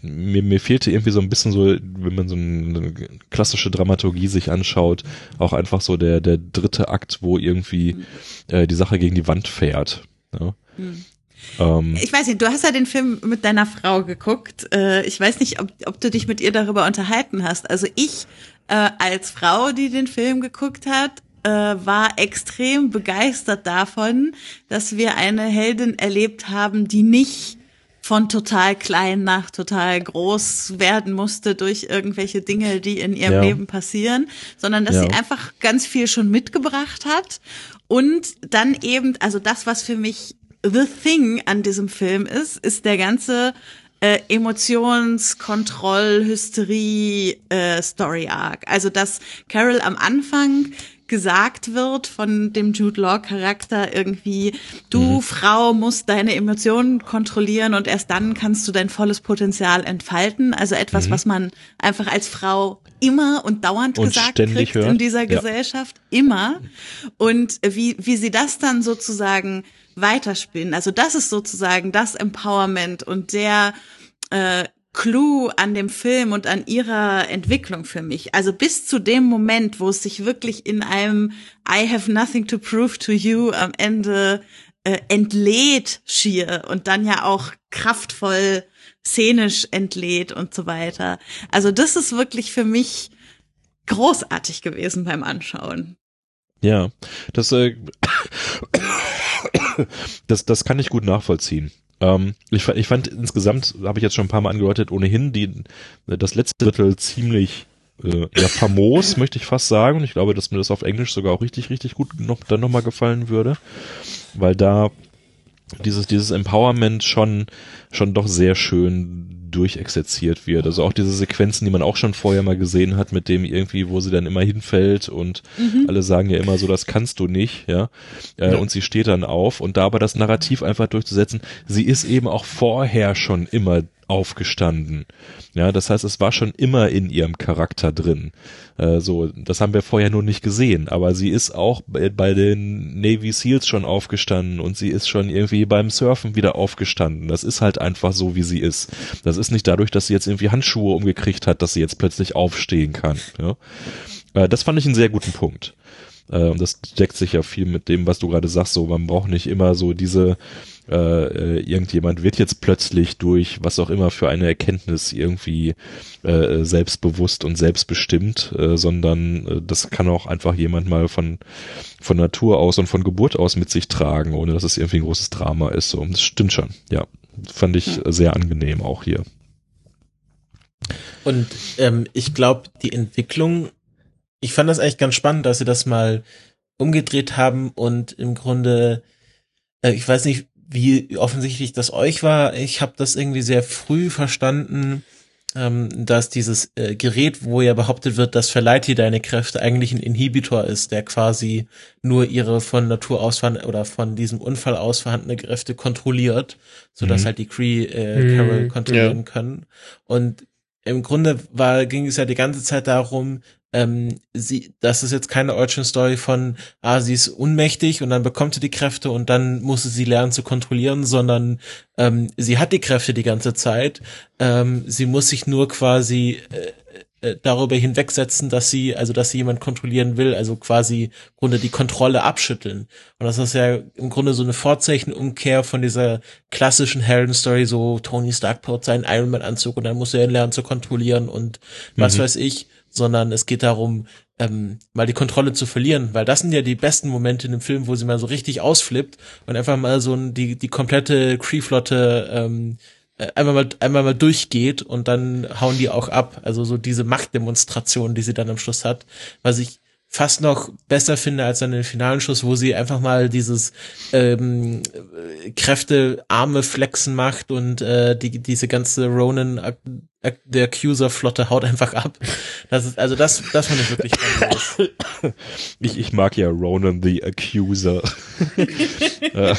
mir, mir fehlte irgendwie so ein bisschen so, wenn man so eine klassische Dramaturgie sich anschaut, auch einfach so der, der dritte Akt, wo irgendwie äh, die Sache gegen die Wand fährt. Ja? Hm. Ähm, ich weiß nicht, du hast ja den Film mit deiner Frau geguckt. Äh, ich weiß nicht, ob, ob du dich mit ihr darüber unterhalten hast. Also ich äh, als Frau, die den Film geguckt hat, äh, war extrem begeistert davon, dass wir eine Heldin erlebt haben, die nicht von total klein nach total groß werden musste durch irgendwelche Dinge, die in ihrem ja. Leben passieren, sondern dass ja. sie einfach ganz viel schon mitgebracht hat und dann eben, also das, was für mich the thing an diesem Film ist, ist der ganze äh, Emotionskontroll, Hysterie, äh, Story Arc. Also dass Carol am Anfang gesagt wird von dem Jude Law Charakter irgendwie, du mhm. Frau musst deine Emotionen kontrollieren und erst dann kannst du dein volles Potenzial entfalten. Also etwas, mhm. was man einfach als Frau immer und dauernd und gesagt kriegt hört. in dieser ja. Gesellschaft, immer. Und wie, wie sie das dann sozusagen weiterspinnen. Also das ist sozusagen das Empowerment und der äh, Clou an dem Film und an ihrer Entwicklung für mich. Also bis zu dem Moment, wo es sich wirklich in einem I have nothing to prove to you am Ende äh, entlädt schier und dann ja auch kraftvoll szenisch entlädt und so weiter. Also das ist wirklich für mich großartig gewesen beim Anschauen. Ja, das, äh, das, das kann ich gut nachvollziehen. Ähm, ich, ich fand insgesamt, habe ich jetzt schon ein paar Mal angedeutet, ohnehin die, das letzte Drittel ziemlich äh, ja, famos, möchte ich fast sagen. Und ich glaube, dass mir das auf Englisch sogar auch richtig, richtig gut noch, dann nochmal gefallen würde. Weil da dieses, dieses Empowerment schon, schon doch sehr schön durchexerziert wird. Also auch diese Sequenzen, die man auch schon vorher mal gesehen hat, mit dem irgendwie, wo sie dann immer hinfällt und mhm. alle sagen ja immer so, das kannst du nicht, ja? Äh, ja. Und sie steht dann auf und da aber das Narrativ einfach durchzusetzen, sie ist eben auch vorher schon immer aufgestanden. Ja, das heißt, es war schon immer in ihrem Charakter drin. Äh, so, das haben wir vorher nur nicht gesehen, aber sie ist auch bei, bei, den Navy Seals schon aufgestanden und sie ist schon irgendwie beim Surfen wieder aufgestanden. Das ist halt einfach so, wie sie ist. Das ist nicht dadurch, dass sie jetzt irgendwie Handschuhe umgekriegt hat, dass sie jetzt plötzlich aufstehen kann. Ja? Äh, das fand ich einen sehr guten Punkt. Äh, und das deckt sich ja viel mit dem, was du gerade sagst. So, man braucht nicht immer so diese äh, äh, irgendjemand wird jetzt plötzlich durch was auch immer für eine Erkenntnis irgendwie äh, selbstbewusst und selbstbestimmt, äh, sondern äh, das kann auch einfach jemand mal von von Natur aus und von Geburt aus mit sich tragen, ohne dass es irgendwie ein großes Drama ist. So, das stimmt schon. Ja, fand ich sehr angenehm auch hier. Und ähm, ich glaube, die Entwicklung, ich fand das eigentlich ganz spannend, dass sie das mal umgedreht haben und im Grunde, äh, ich weiß nicht, wie offensichtlich das euch war. Ich habe das irgendwie sehr früh verstanden, ähm, dass dieses äh, Gerät, wo ja behauptet wird, das verleiht dir deine Kräfte, eigentlich ein Inhibitor ist, der quasi nur ihre von Natur aus oder von diesem Unfall aus vorhandene Kräfte kontrolliert, so dass mhm. halt die Cree äh, Carol mhm, kontrollieren ja. können. Und im Grunde war, ging es ja die ganze Zeit darum, ähm, sie, das ist jetzt keine Origin Story von, ah, sie ist unmächtig und dann bekommt sie die Kräfte und dann muss sie lernen zu kontrollieren, sondern ähm, sie hat die Kräfte die ganze Zeit. Ähm, sie muss sich nur quasi äh, äh, darüber hinwegsetzen, dass sie, also dass sie jemand kontrollieren will, also quasi im Grunde die Kontrolle abschütteln. Und das ist ja im Grunde so eine Vorzeichenumkehr von dieser klassischen Helden-Story, so Tony Stark baut seinen Iron Man-Anzug und dann muss er ihn lernen zu kontrollieren und was mhm. weiß ich sondern es geht darum, ähm, mal die Kontrolle zu verlieren, weil das sind ja die besten Momente in dem Film, wo sie mal so richtig ausflippt und einfach mal so die, die komplette Cree-Flotte ähm, äh, einmal mal, einmal mal durchgeht und dann hauen die auch ab. Also so diese Machtdemonstration, die sie dann am Schluss hat, was ich fast noch besser finde als dann den finalen Schuss, wo sie einfach mal dieses ähm, Kräfte Arme flexen macht und äh, die diese ganze Ronan der Accuser-Flotte haut einfach ab. Das ist, also das, das fand ich wirklich. Ich, ich mag ja Ronan the Accuser. Äh,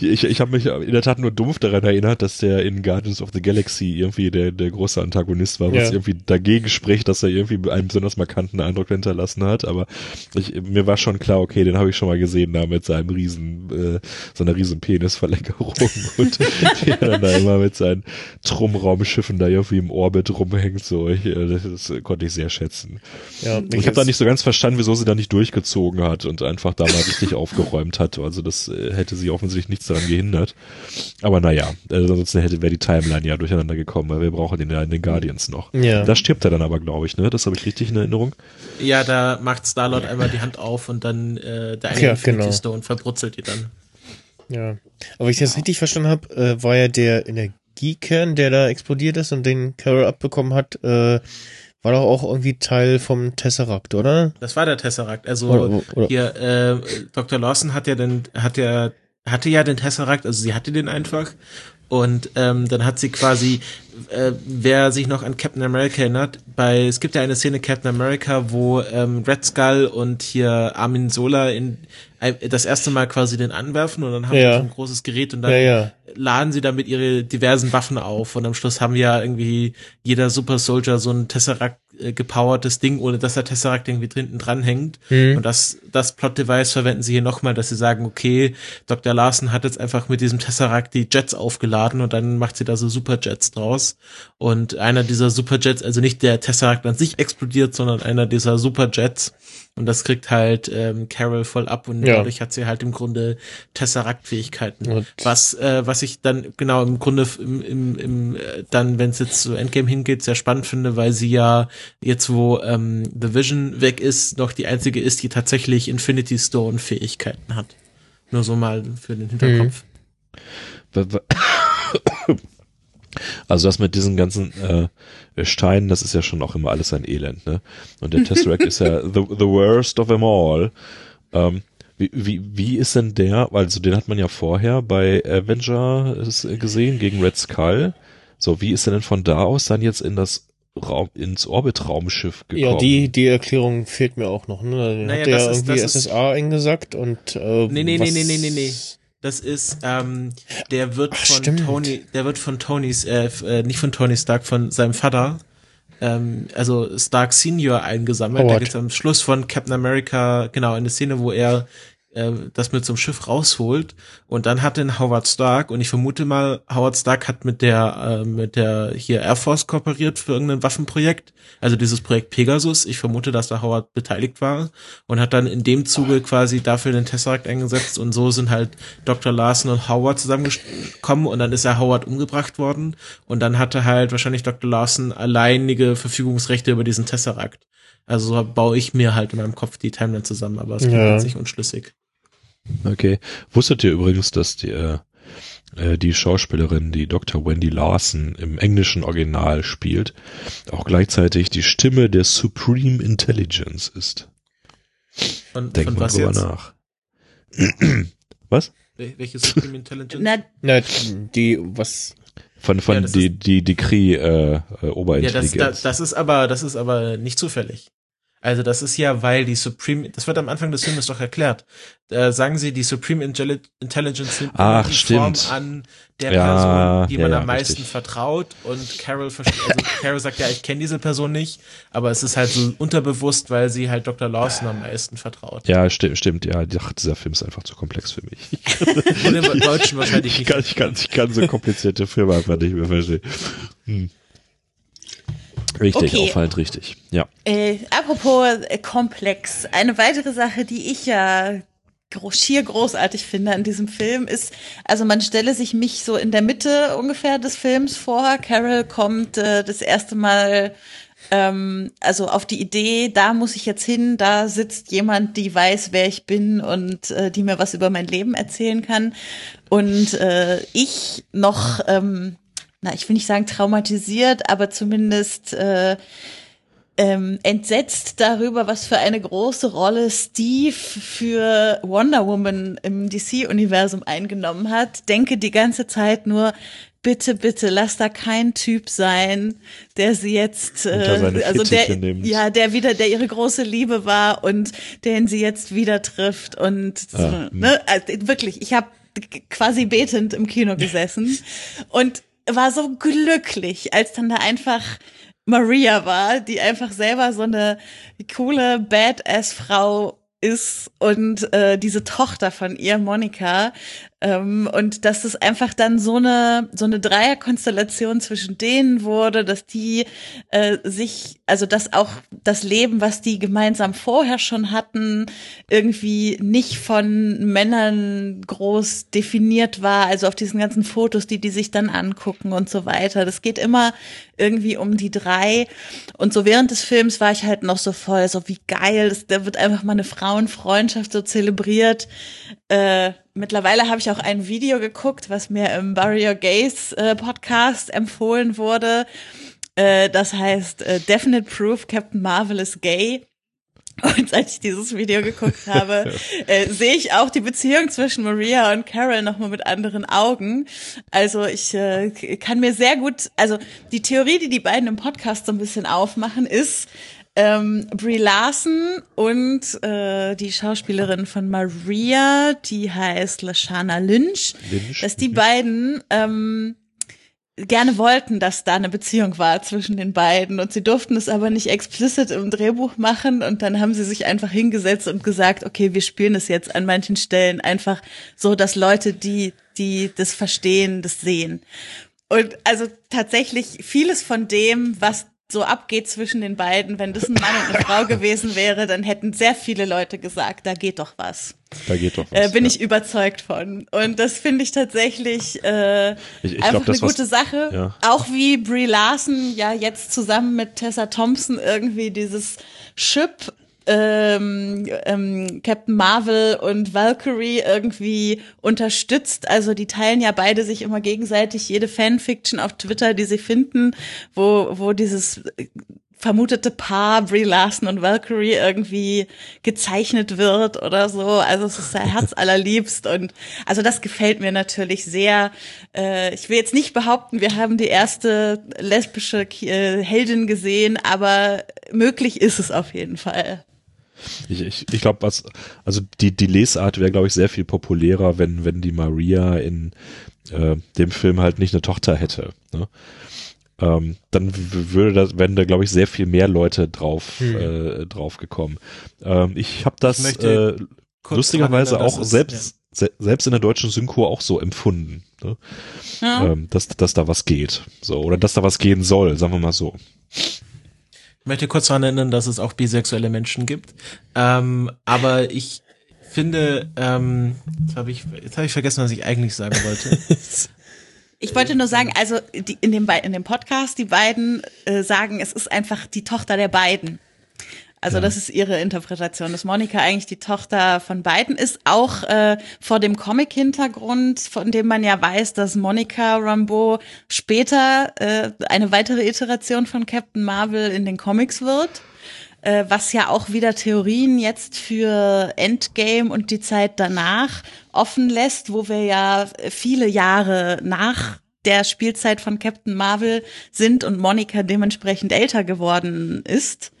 ich ich habe mich in der Tat nur dumpf daran erinnert, dass der in Guardians of the Galaxy irgendwie der, der große Antagonist war, was Ja. irgendwie dagegen spricht, dass er irgendwie einen besonders markanten Eindruck hinterlassen hat. Aber ich, mir war schon klar, okay, den habe ich schon mal gesehen da mit seinem riesen, äh, seiner riesen Penisverlängerung und wie er dann da immer mit seinen Trummraumschiffen da irgendwie im Orbit rumhängt. So, ich, äh, das, das konnte ich sehr schätzen. Ja, Ich habe da nicht so ganz verstanden, wieso sie da nicht durchgezogen hat und einfach da mal richtig aufgeräumt hat. Also das äh, hätte sie offensichtlich nichts daran gehindert. Aber naja, äh, ansonsten hätte wäre die Timeline ja durcheinander gekommen, weil wir brauchen den ja in den Guardians noch. Ja. Da stirbt er dann aber, glaube ich, ne? Das habe ich richtig in Erinnerung. Ja, da macht Starlord einmal die Hand auf und dann äh, der eine Ja, Infinity genau. Stone verbrutzelt die dann. Ja. Aber wenn ich das richtig verstanden habe, äh, war ja der Energiekern, der da explodiert ist und den Carol abbekommen hat, äh, war doch auch irgendwie Teil vom Tesseract, oder? Das war der Tesseract. Also Oder- oder- hier, äh, Dr. Lawson hat ja den, hat ja, hatte ja den Tesseract, also sie hatte den einfach. Und ähm, dann hat sie quasi, äh, wer sich noch an Captain America erinnert, bei es gibt ja eine Szene Captain America, wo ähm, Red Skull und hier Armin Sola in ein, das erste Mal quasi den anwerfen und dann haben Ja. sie so ein großes Gerät und dann Ja, ja. Laden sie damit ihre diversen Waffen auf und am Schluss haben ja irgendwie jeder Super Soldier so ein Tesseract äh, gepowertes Ding, ohne dass der Tesseract irgendwie drinnen dran hängt. Mhm. Und das, das Plot-Device verwenden sie hier nochmal, dass sie sagen, okay, Dr. Larsen hat jetzt einfach mit diesem Tesseract die Jets aufgeladen und dann macht sie da so Superjets draus. Und einer dieser Superjets, also nicht der Tesseract an sich explodiert, sondern einer dieser Superjets. Und das kriegt halt ähm, Carol voll ab und Ja. dadurch hat sie halt im Grunde Tesseract-Fähigkeiten. Was, äh, was ich dann genau im Grunde im, im, im äh, dann, wenn es jetzt zu Endgame hingeht, sehr spannend finde, weil sie ja jetzt, wo ähm, The Vision weg ist, noch die einzige ist, die tatsächlich Infinity Stone Fähigkeiten hat. Nur so mal für den Hinterkopf. Wa- Also das mit diesen ganzen äh, Steinen, das ist ja schon auch immer alles ein Elend, ne? Und der Tesseract ist ja the, the worst of them all. Ähm, wie, wie, wie ist denn der, also den hat man ja vorher bei Avenger gesehen gegen Red Skull. So, wie ist er denn von da aus dann jetzt in das Raum, ins Orbit-Raumschiff gekommen? Ja, die, die Erklärung fehlt mir auch noch. Ne? Naja, hat der das ja ist- irgendwie das ist- SSA eingesackt und äh, Nee, nee, nee, was- nee, nee, nee, nee. Das ist, ähm, der wird Ach, von stimmt. Tony, der wird von Tonys, äh, äh, nicht von Tony Stark, von seinem Vater, ähm, also Stark Senior eingesammelt. Da Howard. gibt's am Schluss von Captain America, genau, eine Szene, wo er äh, das mit so einem Schiff rausholt und dann hat den Howard Stark und ich vermute mal, Howard Stark hat mit der, äh, mit der hier Air Force kooperiert für irgendein Waffenprojekt, also dieses Projekt Pegasus. Ich vermute, dass da Howard beteiligt war und hat dann in dem Zuge quasi dafür den Tesseract eingesetzt und so sind halt Dr. Larson und Howard zusammengekommen und dann ist er Howard umgebracht worden und dann hatte halt wahrscheinlich Dr. Larson alleinige Verfügungsrechte über diesen Tesseract. Also so baue ich mir halt in meinem Kopf die Timeline zusammen, aber es klingt Ja. sich unschlüssig. Okay. Wusstet ihr übrigens, dass die, äh, äh, die Schauspielerin, die Dr. Wendy Larson im englischen Original spielt, auch gleichzeitig die Stimme der Supreme Intelligence ist? Von, Denk von mal was drüber jetzt? nach. Was? Wel- Welches Supreme Intelligence? Na, Na, die, was, Von, von Ja, das die, die Decree äh, äh, ja, das, Oberintelligenz. das, das ist aber, das ist aber nicht zufällig. Also das ist ja, weil die Supreme, das wird am Anfang des Filmes doch erklärt. Da sagen sie, die Supreme Intelli- Intelligence nimmt Ach, die stimmt. Form an der Ja, Person, die man ja, am meisten richtig. vertraut. Und Carol versteht, also Carol sagt ja, ich kenne diese Person nicht, aber es ist halt so unterbewusst, weil sie halt Dr. Lawson am meisten vertraut. ja, stimmt, stimmt, ja. Ach, dieser Film ist einfach zu komplex für mich. Und im Deutschen wahrscheinlich Ich nicht. kann, ich kann, ich kann so komplizierte Filme einfach nicht mehr verstehen. Hm. Richtig, Okay. auffallend richtig. Ja. Äh, apropos äh, komplex, eine weitere Sache, die ich ja schier großartig finde an diesem Film ist, also man stelle sich mich so in der Mitte ungefähr des Films vor. Carol kommt äh, das erste Mal ähm, also auf die Idee, da muss ich jetzt hin, da sitzt jemand, die weiß, wer ich bin und äh, die mir was über mein Leben erzählen kann. Und äh, ich noch, ähm, na, ich will nicht sagen traumatisiert, aber zumindest äh, ähm, entsetzt darüber, was für eine große Rolle Steve für Wonder Woman im DC-Universum eingenommen hat. Denke die ganze Zeit nur, bitte, bitte, lass da kein Typ sein, der sie jetzt, äh, also der, nimmt. ja, der wieder, der ihre große Liebe war und den sie jetzt wieder trifft und ah, ne, also wirklich, ich habe quasi betend im Kino gesessen und war so glücklich, als dann da einfach Maria war, die einfach selber so eine coole Badass-Frau ist und äh, diese Tochter von ihr, Monika, ähm, und dass es einfach dann so eine so eine Dreierkonstellation zwischen denen wurde, dass die äh, sich, also dass auch das Leben, was die gemeinsam vorher schon hatten, irgendwie nicht von Männern groß definiert war. Also auf diesen ganzen Fotos, die die sich dann angucken und so weiter. Das geht immer irgendwie um die drei. Und so während des Films war ich halt noch so voll, so wie geil, da wird einfach mal eine Frauenfreundschaft so zelebriert. Äh, Mittlerweile habe ich auch ein Video geguckt, was mir im Your Gays äh, Podcast empfohlen wurde. Äh, das heißt äh, Definite Proof Captain Marvel is gay. Und als ich dieses Video geguckt habe, äh, sehe ich auch die Beziehung zwischen Maria und Carol nochmal mit anderen Augen. Also ich äh, kann mir sehr gut, also die Theorie, die die beiden im Podcast so ein bisschen aufmachen, ist, ähm, Brie Larson und äh, die Schauspielerin von Maria, die heißt Lashana Lynch, Lynch. dass die beiden ähm, gerne wollten, dass da eine Beziehung war zwischen den beiden und sie durften es aber nicht explizit im Drehbuch machen und dann haben sie sich einfach hingesetzt und gesagt, okay, wir spielen es jetzt an manchen Stellen einfach so, dass Leute, die die das verstehen, das sehen. Und also tatsächlich vieles von dem, was so abgeht zwischen den beiden. Wenn das ein Mann und eine Frau gewesen wäre, dann hätten sehr viele Leute gesagt, da geht doch was. Da geht doch was. Äh, bin ja. ich überzeugt von. Und das finde ich tatsächlich äh, ich, ich einfach glaub, eine gute was, Sache. Ja. Auch wie Brie Larson ja jetzt zusammen mit Tessa Thompson irgendwie dieses Chip ähm, ähm, Captain Marvel und Valkyrie irgendwie unterstützt. Also die teilen ja beide sich immer gegenseitig jede Fanfiction auf Twitter, die sie finden, wo, wo dieses vermutete Paar Brie Larson und Valkyrie irgendwie gezeichnet wird oder so. Also es ist sehr herzallerliebst und also das gefällt mir natürlich sehr. Äh, ich will jetzt nicht behaupten, wir haben die erste lesbische äh, Heldin gesehen, aber möglich ist es auf jeden Fall. Ich, ich, ich glaube, was, also die, die Lesart wäre, glaube ich, sehr viel populärer, wenn, wenn die Maria in äh, dem Film halt nicht eine Tochter hätte. Ne? Ähm, dann würde das, wären da, glaube ich, sehr viel mehr Leute drauf, hm. äh, drauf gekommen. Ähm, ich habe das ich äh, lustigerweise auch selbst, ja. se selbst in der deutschen Synchro auch so empfunden. Ne? Ja. Ähm, dass, dass da was geht. So, oder dass da was gehen soll, sagen wir mal so. Ich möchte kurz daran erinnern, dass es auch bisexuelle Menschen gibt. Ähm, aber ich finde, ähm, jetzt habe ich, jetzt hab ich vergessen, was ich eigentlich sagen wollte. Ich wollte nur sagen, also die, in, dem, in dem Podcast, die beiden äh, sagen, es ist einfach die Tochter der beiden. Also ja. das ist ihre Interpretation, dass Monika eigentlich die Tochter von beiden ist, auch äh, vor dem Comic-Hintergrund, von dem man ja weiß, dass Monika Rambeau später äh, eine weitere Iteration von Captain Marvel in den Comics wird äh, was ja auch wieder Theorien jetzt für Endgame und die Zeit danach offen lässt, wo wir ja viele Jahre nach der Spielzeit von Captain Marvel sind und Monika dementsprechend älter geworden ist.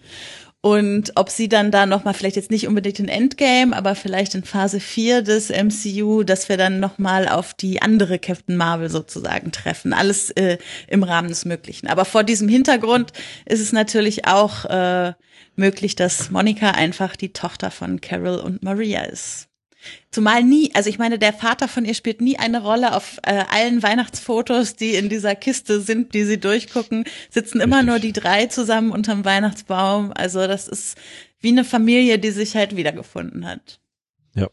Und ob sie dann da nochmal, vielleicht jetzt nicht unbedingt in Endgame, aber vielleicht in Phase 4 des MCU, dass wir dann nochmal auf die andere Captain Marvel sozusagen treffen. Alles äh, im Rahmen des Möglichen. Aber vor diesem Hintergrund ist es natürlich auch äh, möglich, dass Monika einfach die Tochter von Carol und Maria ist. Zumal nie, also ich meine, der Vater von ihr spielt nie eine Rolle auf äh, allen Weihnachtsfotos, die in dieser Kiste sind, die sie durchgucken, sitzen immer nur die drei zusammen unterm Weihnachtsbaum. Also das ist wie eine Familie, die sich halt wiedergefunden hat. Ja.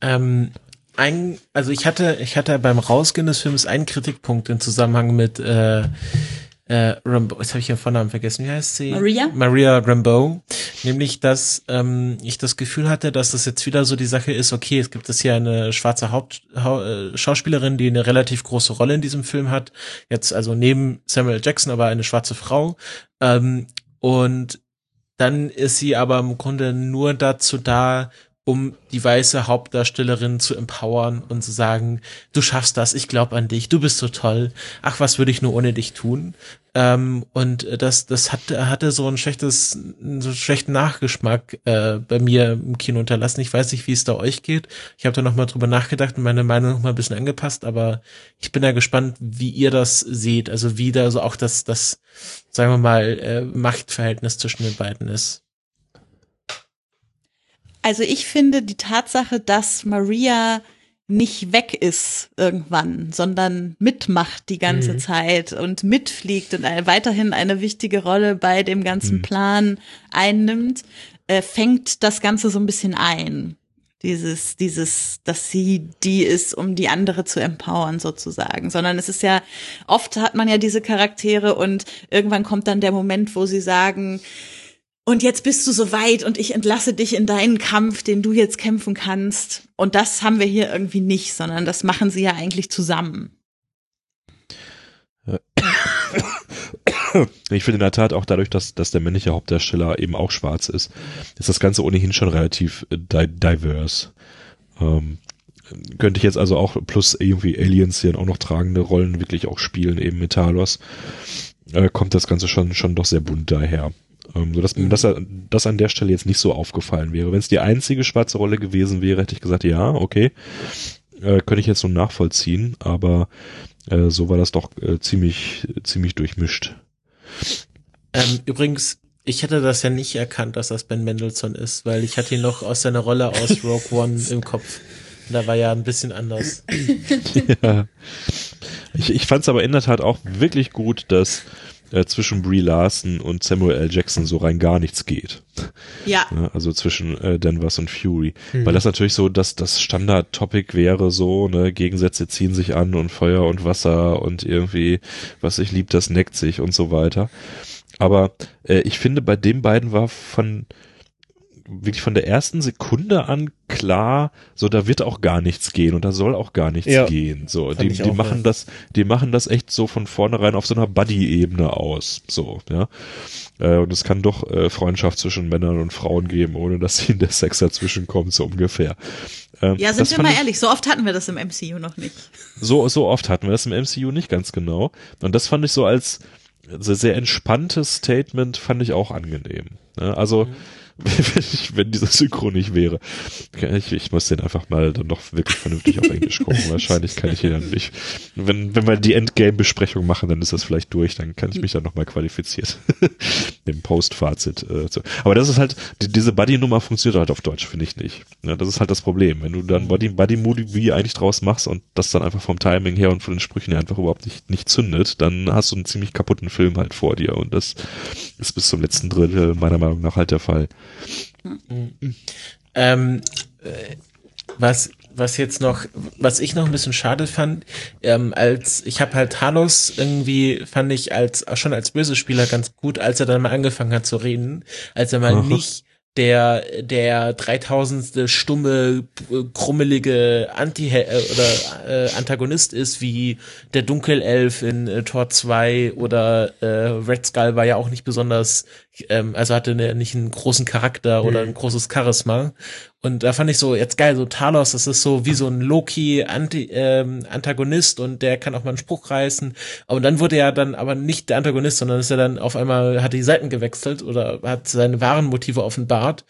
Ähm, ein, also ich hatte, ich hatte beim Rausgehen des Films einen Kritikpunkt im Zusammenhang mit äh, äh, Rambo, jetzt habe ich ihren Vornamen vergessen, wie heißt sie? Maria? Maria Rambo. Nämlich, dass ähm, ich das Gefühl hatte, dass das jetzt wieder so die Sache ist, okay, es gibt es hier eine schwarze Haupt äh, Schauspielerin, die eine relativ große Rolle in diesem Film hat. Jetzt also neben Samuel Jackson, aber eine schwarze Frau. Ähm, und dann ist sie aber im Grunde nur dazu da, um die weiße Hauptdarstellerin zu empowern und zu sagen, du schaffst das, ich glaube an dich, du bist so toll, ach, was würde ich nur ohne dich tun? Ähm, und das, das hat, hatte so ein schlechtes, so einen schlechten Nachgeschmack äh, bei mir im Kino unterlassen. Ich weiß nicht, wie es da euch geht. Ich habe da nochmal drüber nachgedacht und meine Meinung nochmal ein bisschen angepasst, aber ich bin da gespannt, wie ihr das seht. Also wie da so auch das, das, sagen wir mal, äh, Machtverhältnis zwischen den beiden ist. Also ich finde die Tatsache, dass Maria nicht weg ist irgendwann, sondern mitmacht die ganze mhm. Zeit und mitfliegt und eine, weiterhin eine wichtige Rolle bei dem ganzen mhm. Plan einnimmt, äh, fängt das Ganze so ein bisschen ein. Dieses, dieses, dass sie die ist, um die andere zu empowern sozusagen, sondern es ist ja, oft hat man ja diese Charaktere und irgendwann kommt dann der Moment, wo sie sagen, und jetzt bist du so weit und ich entlasse dich in deinen Kampf, den du jetzt kämpfen kannst. Und das haben wir hier irgendwie nicht, sondern das machen sie ja eigentlich zusammen. Ich finde in der Tat auch dadurch, dass, dass der männliche Hauptdarsteller eben auch schwarz ist, ist das Ganze ohnehin schon relativ äh, di diverse. Ähm, könnte ich jetzt also auch plus irgendwie Aliens, die dann auch noch tragende Rollen wirklich auch spielen, eben mit Talos, äh, kommt das Ganze schon, schon doch sehr bunt daher. Ähm, so dass mhm. das, das an der Stelle jetzt nicht so aufgefallen wäre. Wenn es die einzige schwarze Rolle gewesen wäre, hätte ich gesagt, ja, okay, äh, könnte ich jetzt so nachvollziehen, aber äh, so war das doch äh, ziemlich, ziemlich durchmischt. Ähm, übrigens, ich hätte das ja nicht erkannt, dass das Ben Mendelssohn ist, weil ich hatte ihn noch aus seiner Rolle aus Rogue One im Kopf. Da war ja ein bisschen anders. ja. Ich, ich fand es aber in der Tat auch wirklich gut, dass äh, zwischen Brie Larson und Samuel L. Jackson so rein gar nichts geht. Ja. ja also zwischen äh, Danvers und Fury. Mhm. Weil das natürlich so, dass das Standard-Topic wäre so, ne, Gegensätze ziehen sich an und Feuer und Wasser und irgendwie, was ich lieb, das neckt sich und so weiter. Aber äh, ich finde, bei den beiden war von wirklich von der ersten Sekunde an klar, so da wird auch gar nichts gehen und da soll auch gar nichts ja, gehen. So, die, die auch, machen ja. das, die machen das echt so von vornherein auf so einer Buddy-Ebene aus. So, ja. Äh, und es kann doch äh, Freundschaft zwischen Männern und Frauen geben, ohne dass ihnen der Sex dazwischen kommt, so ungefähr. Ähm, ja, sind wir mal ehrlich, so oft hatten wir das im MCU noch nicht. So, so oft hatten wir das im MCU nicht ganz genau. Und das fand ich so als sehr, sehr entspanntes Statement, fand ich auch angenehm. Ne? Also, mhm wenn, dieser Synchro nicht wäre. Ich, ich muss den einfach mal dann doch wirklich vernünftig auf Englisch gucken. Wahrscheinlich kann ich ihn dann nicht. Wenn, wenn wir die Endgame-Besprechung machen, dann ist das vielleicht durch, dann kann ich mich dann nochmal qualifiziert. Im Post-Fazit. Äh. Aber das ist halt, die, diese Buddy-Nummer funktioniert halt auf Deutsch, finde ich nicht. Das ist halt das Problem. Wenn du dann Buddy, Buddy-Movie eigentlich draus machst und das dann einfach vom Timing her und von den Sprüchen her einfach überhaupt nicht, nicht zündet, dann hast du einen ziemlich kaputten Film halt vor dir und das ist bis zum letzten Drittel meiner Meinung nach halt der Fall. Ähm, äh, was was jetzt noch, was ich noch ein bisschen schade fand, ähm, als ich habe halt Talos irgendwie fand ich als schon als böse Spieler ganz gut, als er dann mal angefangen hat zu reden, als er mal Aha. nicht der der 3000. stumme krummelige Anti äh, oder äh, Antagonist ist wie der Dunkelelf in äh, Tor 2 oder äh, Red Skull war ja auch nicht besonders ähm, also hatte ne, nicht einen großen Charakter oder mhm. ein großes Charisma. Und da fand ich so jetzt geil so Talos das ist so wie so ein Loki Anti ähm, Antagonist und der kann auch mal einen Spruch reißen. Und dann wurde er dann aber nicht der Antagonist sondern ist er dann auf einmal hat die Seiten gewechselt oder hat seine wahren Motive offenbart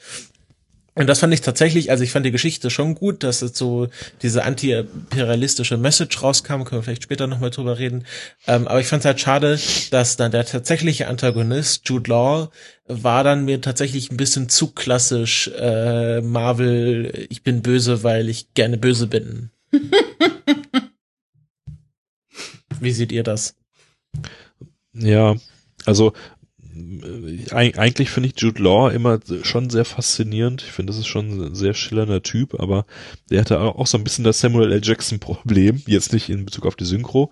und das fand ich tatsächlich, also ich fand die Geschichte schon gut, dass jetzt so diese anti-imperialistische Message rauskam, können wir vielleicht später nochmal drüber reden. Ähm, aber ich fand es halt schade, dass dann der tatsächliche Antagonist, Jude Law, war dann mir tatsächlich ein bisschen zu klassisch äh, Marvel, ich bin böse, weil ich gerne böse bin. Wie seht ihr das? Ja, also eigentlich finde ich Jude Law immer schon sehr faszinierend. Ich finde, das ist schon ein sehr schillernder Typ, aber der hatte auch so ein bisschen das Samuel L. Jackson Problem. Jetzt nicht in Bezug auf die Synchro,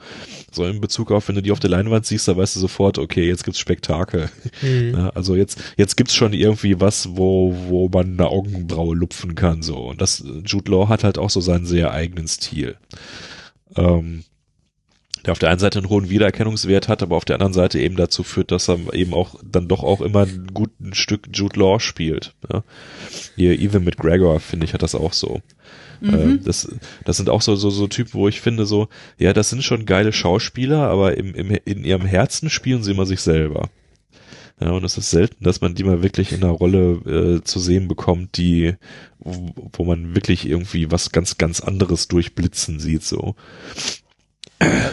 sondern in Bezug auf, wenn du die auf der Leinwand siehst, da weißt du sofort, okay, jetzt gibt's Spektakel. Mhm. Ja, also jetzt, jetzt gibt's schon irgendwie was, wo, wo man eine Augenbraue lupfen kann, so. Und das, Jude Law hat halt auch so seinen sehr eigenen Stil. Ähm, der auf der einen Seite einen hohen Wiedererkennungswert hat, aber auf der anderen Seite eben dazu führt, dass er eben auch dann doch auch immer ein gutes Stück Jude Law spielt. Ja. Hier Even McGregor, finde ich, hat das auch so. Mhm. Äh, das, das sind auch so, so, so Typen, wo ich finde so, ja, das sind schon geile Schauspieler, aber im, im, in ihrem Herzen spielen sie immer sich selber. Ja, und es ist selten, dass man die mal wirklich in einer Rolle äh, zu sehen bekommt, die, wo, wo man wirklich irgendwie was ganz, ganz anderes durchblitzen sieht, so.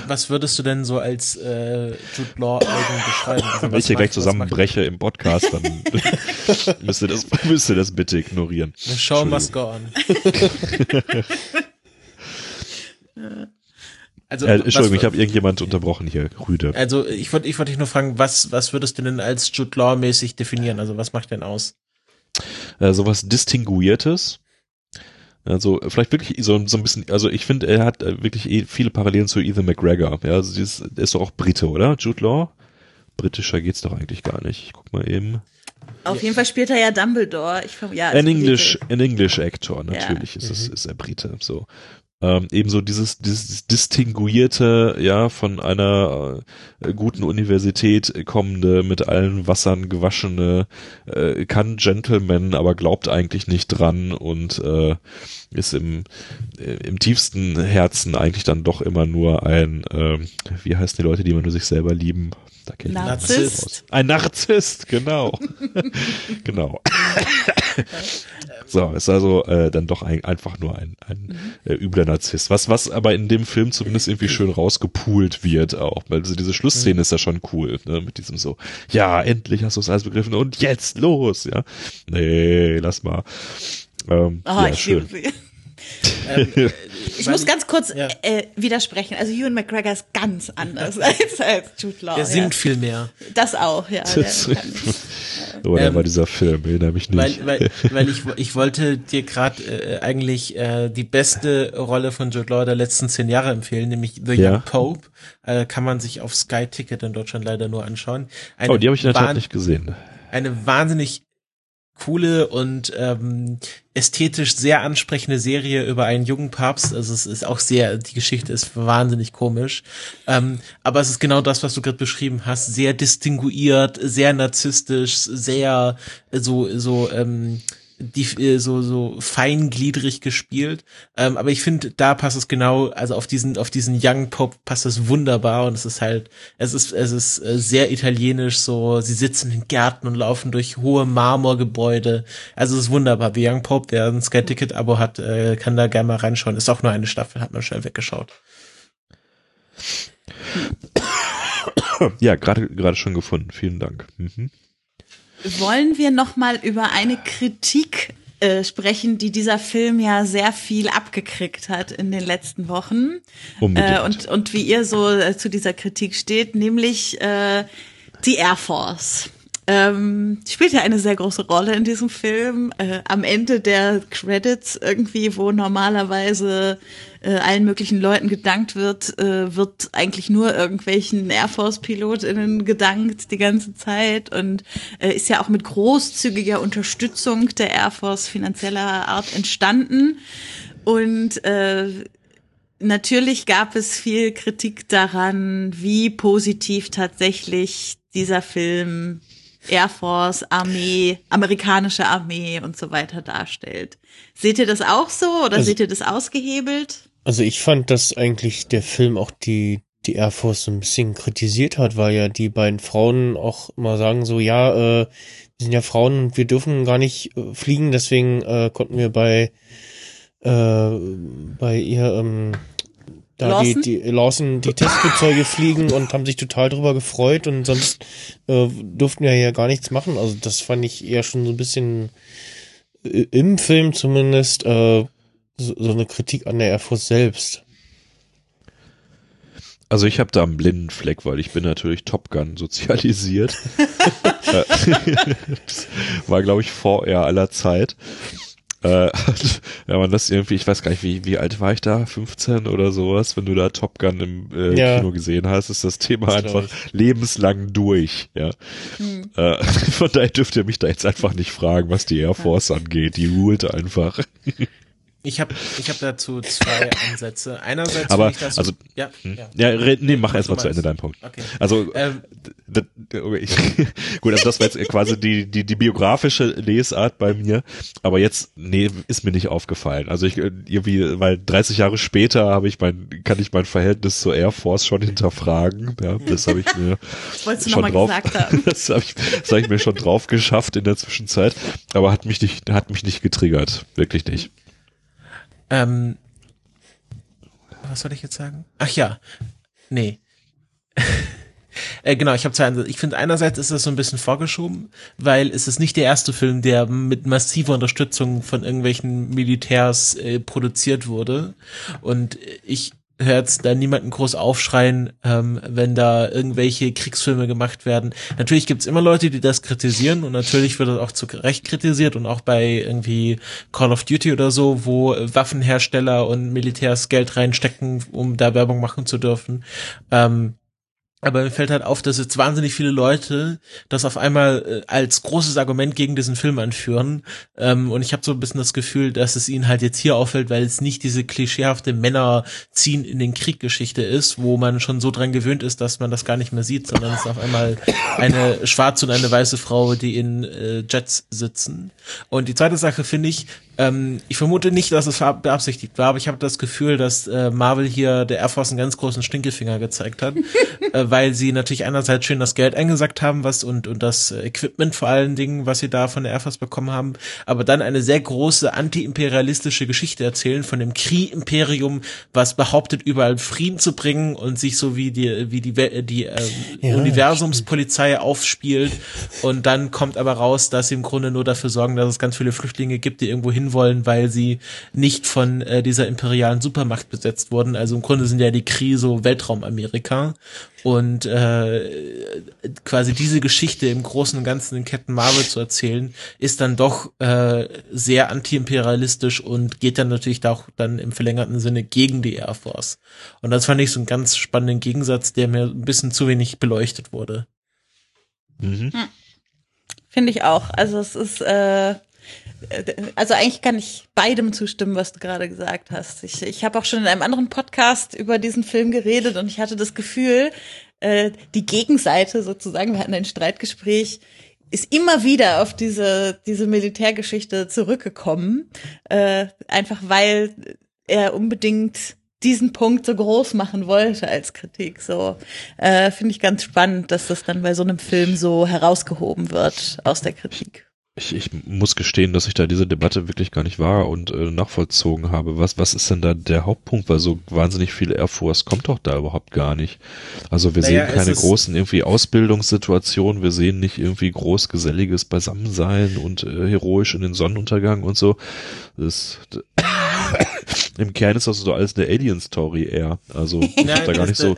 Was würdest du denn so als äh, Jude Law Album beschreiben? Also Wenn ich hier gleich zusammenbreche im Podcast, dann müsst ihr das, müsst ihr das bitte ignorieren. The show must go on. Also, äh, Entschuldigung, was, ich habe irgendjemand unterbrochen hier, Rüde. Also ich wollte ich wollte dich nur fragen, was, was würdest du denn als Jude Law mäßig definieren? Also was macht denn aus? Äh, sowas Distinguiertes. Also vielleicht wirklich so, so ein bisschen, also ich finde, er hat äh, wirklich eh viele Parallelen zu Ethan McGregor. Ja, also dieses, er ist doch auch Brite, oder? Jude Law? Britischer geht's doch eigentlich gar nicht. Ich guck mal eben. Auf jeden Fall spielt er ja Dumbledore. Ich, ja, ein English, ein English Actor, natürlich ja. ist es, mhm. ist er Brite, so ähm, ebenso dieses, dieses distinguierte, ja, von einer äh, guten Universität kommende, mit allen Wassern gewaschene, äh, kann Gentleman, aber glaubt eigentlich nicht dran und äh, ist im, äh, im tiefsten Herzen eigentlich dann doch immer nur ein, äh, wie heißen die Leute, die immer nur sich selber lieben? Da Narzisst. Ein Narzisst, genau. genau. so, ist also äh, dann doch ein, einfach nur ein, ein mhm. äh, übler Narzisst. Was, was aber in dem Film zumindest irgendwie schön rausgepoolt wird auch. Weil also diese Schlussszene mhm. ist ja schon cool, ne? Mit diesem so, ja, endlich hast du es alles begriffen und jetzt los, ja. Nee, lass mal. Ähm, oh, ja, schön. ähm, ich muss ganz kurz ja. äh, widersprechen. Also Ewan McGregor ist ganz anders als, als Jude Law. Er singt ja. viel mehr. Das auch, ja. Oder ähm, war dieser Film, erinnere mich nicht. Weil, weil, weil ich, ich wollte dir gerade äh, eigentlich äh, die beste Rolle von Jude Law der letzten zehn Jahre empfehlen, nämlich The ja. Young Pope. Äh, kann man sich auf Sky Ticket in Deutschland leider nur anschauen. Eine oh, die habe ich in der Tat nicht gesehen. Eine wahnsinnig coole und ähm, ästhetisch sehr ansprechende Serie über einen jungen Papst. Also es ist auch sehr, die Geschichte ist wahnsinnig komisch. Ähm, aber es ist genau das, was du gerade beschrieben hast. Sehr distinguiert, sehr narzisstisch, sehr so, so, ähm, die äh, so so feingliedrig gespielt. Ähm, aber ich finde, da passt es genau, also auf diesen auf diesen Young Pop passt es wunderbar und es ist halt, es ist es ist äh, sehr italienisch. So, sie sitzen in Gärten und laufen durch hohe Marmorgebäude. Also es ist wunderbar. The Young Pope, der ein Sky Ticket Abo hat, äh, kann da gerne mal reinschauen. Ist auch nur eine Staffel, hat man schnell weggeschaut. Ja, gerade gerade schon gefunden. Vielen Dank. Mhm wollen wir noch mal über eine Kritik äh, sprechen, die dieser Film ja sehr viel abgekriegt hat in den letzten Wochen. Äh, und, und wie ihr so äh, zu dieser Kritik steht, nämlich äh, die Air Force. Ähm, spielt ja eine sehr große Rolle in diesem Film. Äh, am Ende der Credits irgendwie, wo normalerweise äh, allen möglichen Leuten gedankt wird, äh, wird eigentlich nur irgendwelchen Air Force-PilotInnen gedankt die ganze Zeit und äh, ist ja auch mit großzügiger Unterstützung der Air Force finanzieller Art entstanden. Und äh, natürlich gab es viel Kritik daran, wie positiv tatsächlich dieser Film Air Force, Armee, amerikanische Armee und so weiter darstellt. Seht ihr das auch so oder also, seht ihr das ausgehebelt? Also ich fand, dass eigentlich der Film auch die die Air Force ein bisschen kritisiert hat, weil ja die beiden Frauen auch immer sagen so, ja, äh, wir sind ja Frauen und wir dürfen gar nicht äh, fliegen, deswegen äh, konnten wir bei äh, bei ihr ähm, da Lawson? die, die Lawson die Testflugzeuge fliegen und haben sich total drüber gefreut und sonst äh, durften wir ja gar nichts machen. Also das fand ich eher schon so ein bisschen äh, im Film zumindest äh, so, so eine Kritik an der Air Force selbst. Also ich habe da einen blinden Fleck, weil ich bin natürlich Top Gun sozialisiert. war, glaube ich, vor eher aller Zeit. Äh, wenn man das irgendwie, ich weiß gar nicht, wie, wie alt war ich da? 15 oder sowas? Wenn du da Top Gun im äh, ja. Kino gesehen hast, ist das Thema das einfach lebenslang durch. Ja. Hm. Äh, von daher dürft ihr mich da jetzt einfach nicht fragen, was die Air Force ja. angeht. Die ruht einfach. Ich habe ich hab dazu zwei Ansätze. Einerseits Aber, ich das, also, ja, hm? ja. ja, nee, mach Was erst mal du zu Ende deinen Punkt. Okay. Also, Ähm, d- d- okay, ich, gut, also das war jetzt quasi die, die, die biografische Lesart bei mir, aber jetzt, nee, ist mir nicht aufgefallen. Also ich, irgendwie, weil 30 Jahre später habe ich mein, kann ich mein Verhältnis zur Air Force schon hinterfragen, ja, das habe ich mir Das wolltest du schon nochmal drauf, gesagt haben. das habe ich, das hab ich mir schon drauf geschafft in der Zwischenzeit, aber hat mich nicht, hat mich nicht getriggert, wirklich nicht. Ähm, was soll ich jetzt sagen? Ach ja, nee. Äh, genau, ich habe zwei Ansätze. Ich finde einerseits ist das so ein bisschen vorgeschoben, weil es ist nicht der erste Film, der mit massiver Unterstützung von irgendwelchen Militärs äh, produziert wurde. Und ich höre jetzt da niemanden groß aufschreien, ähm, wenn da irgendwelche Kriegsfilme gemacht werden. Natürlich gibt's immer Leute, die das kritisieren und natürlich wird das auch zu Recht kritisiert und auch bei irgendwie Call of Duty oder so, wo Waffenhersteller und Militärs Geld reinstecken, um da Werbung machen zu dürfen. Ähm, aber mir fällt halt auf, dass jetzt wahnsinnig viele Leute das auf einmal äh, als großes Argument gegen diesen Film anführen. Ähm, und ich habe so ein bisschen das Gefühl, dass es ihnen halt jetzt hier auffällt, weil es nicht diese klischeehafte Männer ziehen in den Krieg Geschichte ist, wo man schon so dran gewöhnt ist, dass man das gar nicht mehr sieht, sondern es ist auf einmal eine schwarze und eine weiße Frau, die in äh, Jets sitzen. Und die zweite Sache finde ich, ähm, ich vermute nicht, dass es beabsichtigt war, aber ich habe das Gefühl, dass äh, Marvel hier der Air Force einen ganz großen Stinkefinger gezeigt hat, äh, weil sie natürlich einerseits schön das Geld eingesackt haben, was und und das äh, Equipment vor allen Dingen, was sie da von der Air Force bekommen haben, aber dann eine sehr große antiimperialistische Geschichte erzählen von dem Kree-Imperium, was behauptet überall Frieden zu bringen und sich so wie die wie die We- die ähm, Ja, Universumspolizei aufspielt. Und dann kommt aber raus, dass sie im Grunde nur dafür sorgen, dass es ganz viele Flüchtlinge gibt, die irgendwo hinwollen, weil sie nicht von äh, dieser imperialen Supermacht besetzt wurden. Also im Grunde sind ja die Krise so Weltraumamerika und äh, quasi diese Geschichte im Großen und Ganzen in Captain Marvel zu erzählen, ist dann doch äh, sehr antiimperialistisch und geht dann natürlich da auch dann im verlängerten Sinne gegen die Air Force. Und das fand ich so einen ganz spannenden Gegensatz, der mir ein bisschen zu wenig beleuchtet wurde. Mhm. Finde ich auch. Also es ist, äh, also eigentlich kann ich beidem zustimmen, was du gerade gesagt hast. Ich, ich habe auch schon in einem anderen Podcast über diesen Film geredet und ich hatte das Gefühl, äh, die Gegenseite sozusagen, wir hatten ein Streitgespräch, ist immer wieder auf diese, diese Militärgeschichte zurückgekommen. Äh, einfach weil er unbedingt diesen Punkt so groß machen wollte als Kritik. So äh, finde ich ganz spannend, dass das dann bei so einem Film so herausgehoben wird aus der Kritik. Ich, ich muss gestehen, dass ich da diese Debatte wirklich gar nicht war und äh, nachvollzogen habe. Was, was ist denn da der Hauptpunkt? Weil so wahnsinnig viel Air Force kommt doch da überhaupt gar nicht. Also wir Naja, sehen keine großen irgendwie Ausbildungssituationen, wir sehen nicht irgendwie groß geselliges Beisammensein und äh, heroisch in den Sonnenuntergang und so. Das, Im Kern ist das so alles eine Alien-Story eher. Also ich hab da gar nicht so. äh,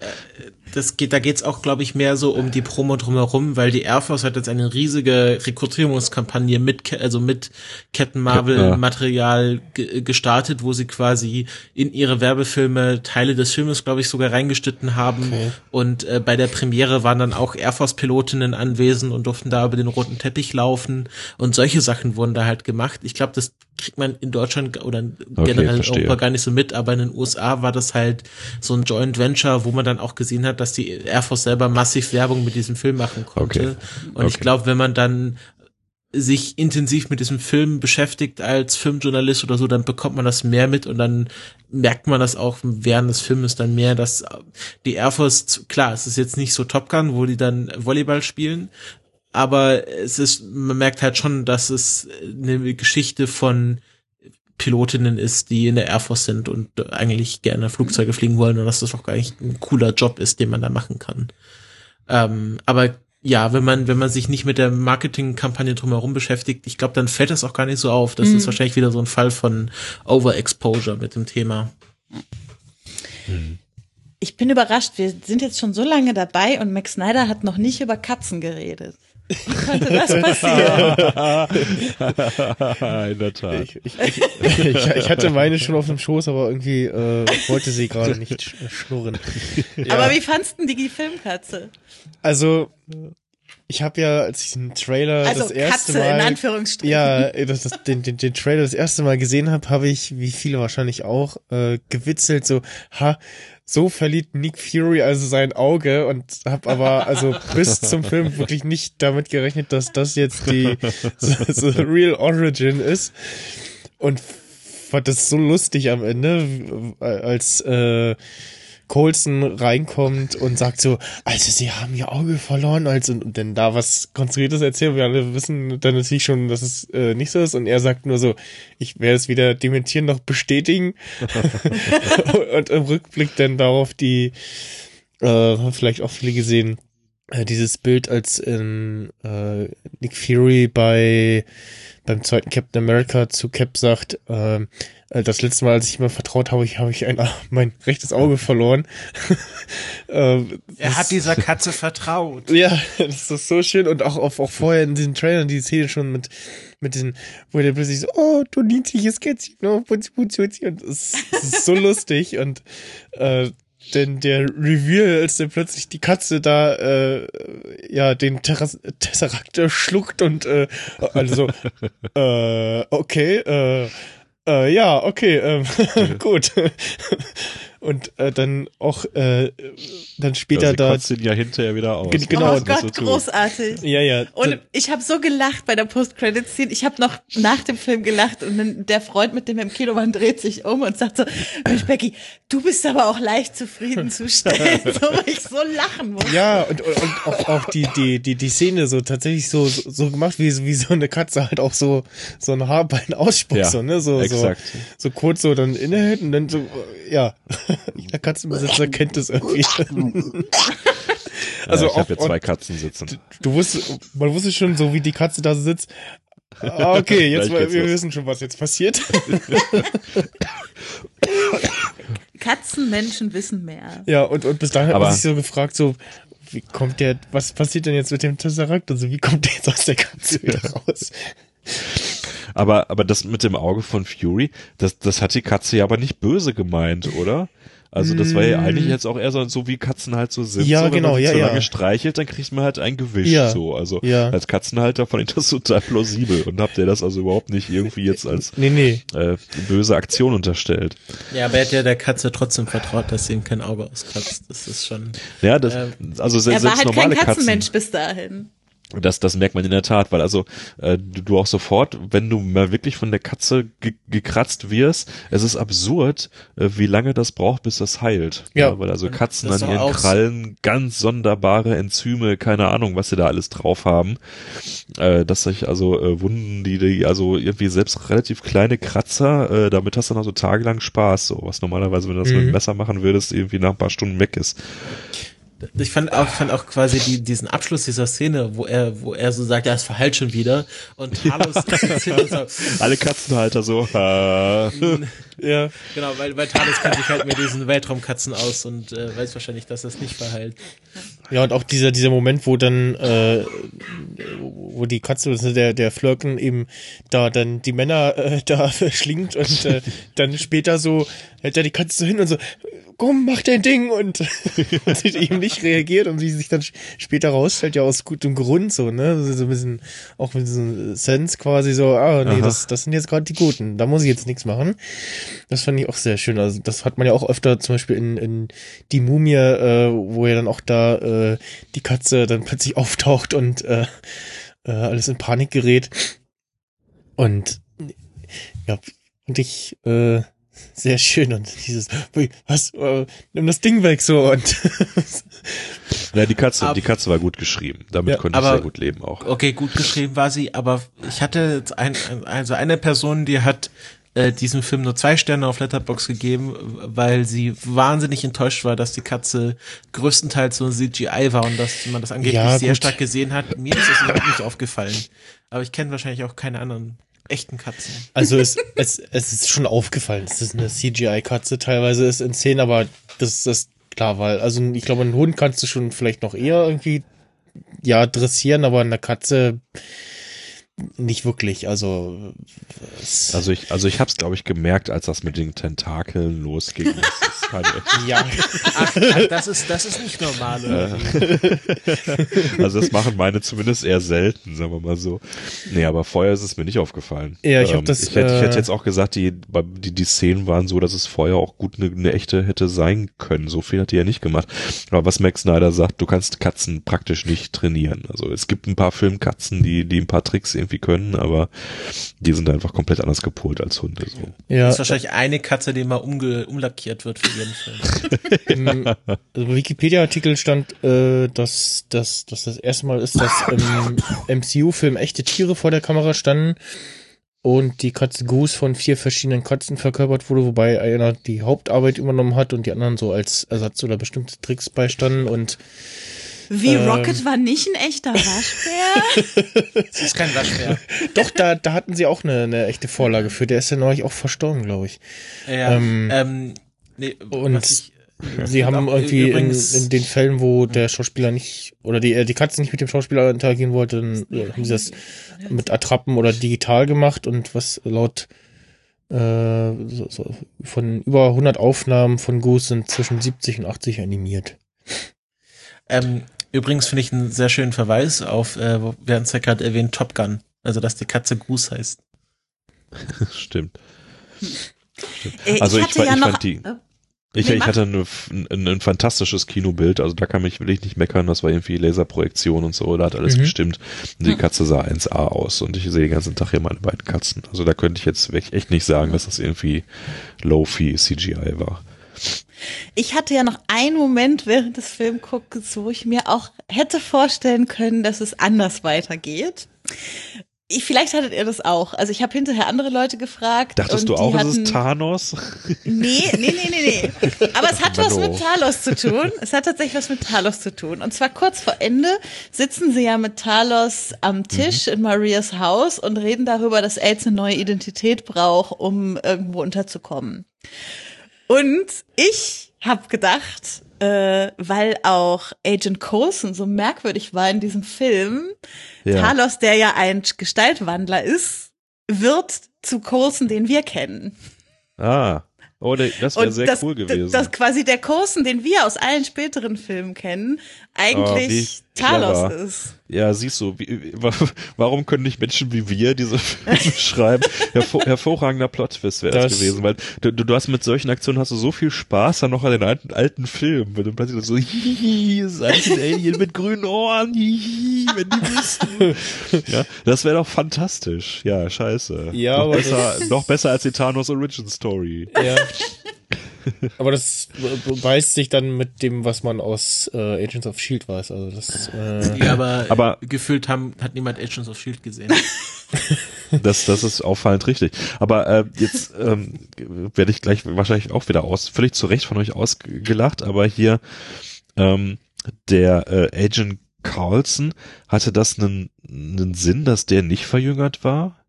Das geht, da geht's auch, glaube ich, mehr so um die Promo drumherum, weil die Air Force hat jetzt eine riesige Rekrutierungskampagne mit, also mit Captain Marvel. Material ge gestartet, wo sie quasi in ihre Werbefilme Teile des Filmes, glaube ich, sogar reingeschnitten haben. Okay. Und äh, bei der Premiere waren dann auch Air Force Pilotinnen anwesend und durften da über den roten Teppich laufen. Und solche Sachen wurden da halt gemacht. Ich glaube, das kriegt man in Deutschland oder generell in. Europa gar nicht so mit, aber in den USA war das halt so ein Joint Venture, wo man dann auch gesehen hat, dass die Air Force selber massiv Werbung mit diesem Film machen konnte. Okay. Und ich Okay. glaube, wenn man dann sich intensiv mit diesem Film beschäftigt als Filmjournalist oder so, dann bekommt man das mehr mit und dann merkt man das auch während des Filmes dann mehr, dass die Air Force, klar, es ist jetzt nicht so Top Gun, wo die dann Volleyball spielen, aber es ist, man merkt halt schon, dass es eine Geschichte von Pilotinnen ist, die in der Air Force sind und eigentlich gerne Flugzeuge fliegen wollen und dass das auch gar nicht ein cooler Job ist, den man da machen kann. Ähm, aber ja, wenn man, wenn man sich nicht mit der Marketingkampagne drumherum beschäftigt, ich glaube, dann fällt das auch gar nicht so auf. Das ist wahrscheinlich wieder so ein Fall von Overexposure mit dem Thema. Ich bin überrascht, wir sind jetzt schon so lange dabei und Max Snyder hat noch nicht über Katzen geredet. Wie konnte das passieren? In der Tat. Ich, ich, ich, ich, hatte meine schon auf dem Schoß, aber irgendwie äh, wollte sie gerade nicht sch schnurren. Ja. Aber wie fandst du die Filmkatze? Also, ich habe ja, als ich den Trailer Also das erste Katze Mal, in Anführungsstrichen. ja, das, das, den, den, den Trailer das erste Mal gesehen habe, habe ich, wie viele wahrscheinlich auch, äh, gewitzelt, so, ha, so verliert Nick Fury also sein Auge und habe aber also bis zum Film wirklich nicht damit gerechnet, dass das jetzt die so, so Real Origin ist und fand das so lustig am Ende, als äh, Colson reinkommt und sagt so, also sie haben ihr Auge verloren, also und dann da was Konstruiertes erzählen, wir alle wissen dann natürlich schon, dass es äh, nicht so ist. Und er sagt nur so, ich werde es weder dementieren noch bestätigen. Und im Rückblick dann darauf die, äh, haben vielleicht auch viele gesehen, äh, dieses Bild als in äh, Nick Fury bei beim zweiten Captain America zu Cap sagt, äh, das letzte Mal, als ich ihm vertraut habe, ich habe ich ein, mein rechtes Auge verloren. ähm, er hat dieser Katze vertraut. Ja, das ist so schön und auch, auch, auch vorher in diesen Trailern die Szene schon mit mit den, wo der plötzlich so, oh, du niedliches Kätzchen, oh, putzi, putzi, putzi. Und das, das ist so lustig und äh, denn der Reveal, als dann plötzlich die Katze da äh, ja den Terras Tesseract schluckt und äh, also äh, okay, äh, äh, ja, okay, ähm, gut. Und äh, dann auch äh, dann später ja, da. ihn ja hinterher wieder aus. Genau. Oh Gott, so großartig. Ja, ja. Und ich habe so gelacht bei der Post-Credit-Scene. Ich habe noch nach dem Film gelacht und dann der Freund mit dem im Kino war dreht sich um und sagt so, Mensch Becky, du bist aber auch leicht zufriedenzustellen. so, weil ich so lachen muss. Ja, und, und, und auch, auch die, die, die, die Szene so tatsächlich so, so, gemacht, wie, wie so eine Katze halt auch so, so ein Haarbein ausspuckt, ja, so, ne? So, so, so kurz so dann innehält und dann so, ja. Jeder Katzenbesitzer kennt das irgendwie. also ja, ich habe ja zwei Katzen sitzen. Du, du wusstest, man wusste schon so, wie die Katze da sitzt. Ah, okay, jetzt wir, wir wissen schon, was jetzt passiert. Katzenmenschen wissen mehr. Ja, und, und bis dahin hat man sich so gefragt, so, wie kommt der, was passiert denn jetzt mit dem Tesseract? Also wie kommt der jetzt aus der Katze wieder raus? Aber, aber das mit dem Auge von Fury, das, das hat die Katze ja aber nicht böse gemeint, oder? Also das war ja mm. eigentlich jetzt auch eher so, so wie Katzen halt so sind. Ja, so, wenn genau, man ja, so ja. lange streichelt, dann kriegt man halt ein Gewisch ja, so. Also ja. als Katzenhalter fand ich das total plausibel und habt ihr das also überhaupt nicht irgendwie jetzt als nee, nee. Äh, böse Aktion unterstellt. Ja, aber er hat ja der Katze trotzdem vertraut, dass sie ihm kein Auge auskratzt. Das ist schon. Ja, das, äh, also selbst, er war halt normale kein Katzenmensch Katzen, bis dahin. Das, das merkt man in der Tat, weil also äh, du, du auch sofort, wenn du mal wirklich von der Katze ge gekratzt wirst, es ist absurd, äh, wie lange das braucht, bis das heilt. Ja. ja weil also Katzen an ihren Krallen ganz sonderbare Enzyme, keine Ahnung, was sie da alles drauf haben, äh, dass sich also äh, Wunden, die, die also irgendwie selbst relativ kleine Kratzer, äh, damit hast du dann also tagelang Spaß, so was normalerweise, wenn du das mhm. mit dem Messer machen würdest, irgendwie nach ein paar Stunden weg ist ich fand auch, fand auch quasi die, diesen Abschluss dieser Szene, wo er, wo er so sagt, ja, es verheilt schon wieder. Und Talos ja. so, alle Katzenhalter so. Äh. ja. Genau, weil, weil Talos kennt sich halt mit diesen Weltraumkatzen aus und äh, weiß wahrscheinlich, dass das nicht verheilt. Ja, und auch dieser, dieser Moment, wo dann, äh, wo die Katze, der, der Flirken eben da dann die Männer äh, da verschlingt und äh, dann später so hält er die Katze so hin und so, komm, mach dein Ding. Und, sie eben nicht reagiert. Und sie sich dann später rausstellt, ja aus gutem Grund so, ne, so ein bisschen, auch mit so einem Sense quasi so, ah, nee, das, das sind jetzt gerade die Guten, da muss ich jetzt nichts machen. Das fand ich auch sehr schön, also das hat man ja auch öfter zum Beispiel in, in Die Mumie, äh, wo ja dann auch da äh, die Katze dann plötzlich auftaucht und äh, äh, alles in Panik gerät. Und ja, und ich, äh, sehr schön und dieses, was, äh, nimm das Ding weg so und. ja, die Katze, aber, die Katze war gut geschrieben. Damit ja, konnte ich sehr gut leben auch. Okay, gut geschrieben war sie, aber ich hatte jetzt ein, also eine Person, die hat äh, diesem Film nur zwei Sterne auf Letterbox gegeben, weil sie wahnsinnig enttäuscht war, dass die Katze größtenteils so ein CGI war und dass man das angeblich ja, sehr stark gesehen hat. Mir ist das überhaupt nicht aufgefallen. Aber ich kenne wahrscheinlich auch keine anderen echten Katzen. Also es, es, es ist schon aufgefallen, dass das eine CGI-Katze teilweise ist in Szenen, aber das ist klar, weil, also ich glaube, einen Hund kannst du schon vielleicht noch eher irgendwie, ja, dressieren, aber eine Katze, nicht wirklich. Also, also ich, also ich habe es, glaube ich, gemerkt, als das mit den Tentakeln losging. Das ist halt ja. Ach, ach, das ist, das ist nicht normal. Äh. also das machen meine zumindest eher selten, sagen wir mal so. Nee, aber vorher ist es mir nicht aufgefallen. Ja, ich ähm, das. Ich hätte, ich hätte äh, jetzt auch gesagt, die, die, die Szenen waren so, dass es vorher auch gut eine, eine echte hätte sein können. So viel hat die ja nicht gemacht. Aber was Max Snyder sagt, du kannst Katzen praktisch nicht trainieren. Also es gibt ein paar Filmkatzen, die, die ein paar Tricks irgendwie können, aber die sind einfach komplett anders gepolt als Hunde. So. Ja. Das ist wahrscheinlich eine Katze, die mal umge umlackiert wird für jeden Film. Im also Wikipedia-Artikel stand, äh, dass, dass, dass das erste Mal ist, dass im MCU-Film echte Tiere vor der Kamera standen und die Katze Goose von vier verschiedenen Katzen verkörpert wurde, wobei einer die Hauptarbeit übernommen hat und die anderen so als Ersatz oder bestimmte Tricks beistanden und wie ähm, Rocket war nicht ein echter Waschbär? Sie ist kein Waschbär. Doch, da, da hatten sie auch eine, eine echte Vorlage für. Der ist ja neulich auch verstorben, glaube ich. Ja, ähm, ähm, nee, und ich, sie haben irgendwie in, in, den Fällen, wo der Schauspieler nicht oder die, äh, die Katze nicht mit dem Schauspieler interagieren wollte, dann äh, haben sie das mit Attrappen oder digital gemacht und was laut äh, so, so, von über 100 Aufnahmen von Goose sind zwischen 70 und 80 animiert. Ähm, Übrigens finde ich einen sehr schönen Verweis auf, äh, wir haben es ja gerade erwähnt, Top Gun. Also, dass die Katze Goose heißt. Stimmt. Stimmt. Äh, also, ich, ich, ja ich fand die. Äh, ich, ich hatte eine, ein, ein, fantastisches Kinobild, also da kann mich wirklich nicht meckern, das war irgendwie Laserprojektion und so, da hat alles mhm. gestimmt. Und die Katze sah 1A aus und ich sehe den ganzen Tag hier meine beiden Katzen. Also da könnte ich jetzt echt nicht sagen, dass das irgendwie Low-Fee CGI war. Ich hatte ja noch einen Moment während des Filmguckens, wo ich mir auch hätte vorstellen können, dass es anders weitergeht. Ich, vielleicht hattet ihr das auch. Also ich habe hinterher andere Leute gefragt. Dachtest du auch, hatten, es ist Thanos? Nee, nee, nee, nee, nee. Aber es hat was mit Talos zu tun. Es hat tatsächlich was mit Talos zu tun. Und zwar kurz vor Ende sitzen sie ja mit Talos am Tisch mhm. in Marias Haus und reden darüber, dass Aids eine neue Identität braucht, um irgendwo unterzukommen. Und ich habe gedacht, äh, weil auch Agent Coulson so merkwürdig war in diesem Film, ja. Talos, der ja ein Gestaltwandler ist, wird zu Coulson, den wir kennen. Ah. Oh, das wäre sehr das, cool gewesen. Dass quasi der Coulson, den wir aus allen späteren Filmen kennen, eigentlich oh, Talos ist. Ja, siehst du, wie, warum können nicht Menschen wie wir diese Filme schreiben? Hervor, hervorragender Plot-Twist wäre das, gewesen, weil du, du hast mit solchen Aktionen hast du so viel Spaß dann noch an den alten, alten Filmen, wenn du plötzlich so, hihi, ist ein Alien mit grünen Ohren, hihi, wenn die wüssten. Ja, das wäre doch fantastisch. Ja, scheiße. Ja, noch aber besser, noch besser als die Thanos Origin Story. Ja. Aber das beißt sich dann mit dem, was man aus äh, Agents of Shield weiß. Also das, äh ja, aber, aber gefühlt haben, hat niemand Agents of Shield gesehen. das, das ist auffallend richtig. Aber äh, jetzt ähm, werde ich gleich wahrscheinlich auch wieder aus, völlig zu Recht von euch ausgelacht. Aber hier ähm, der äh, Agent Carlson hatte das einen, einen Sinn, dass der nicht verjüngert war?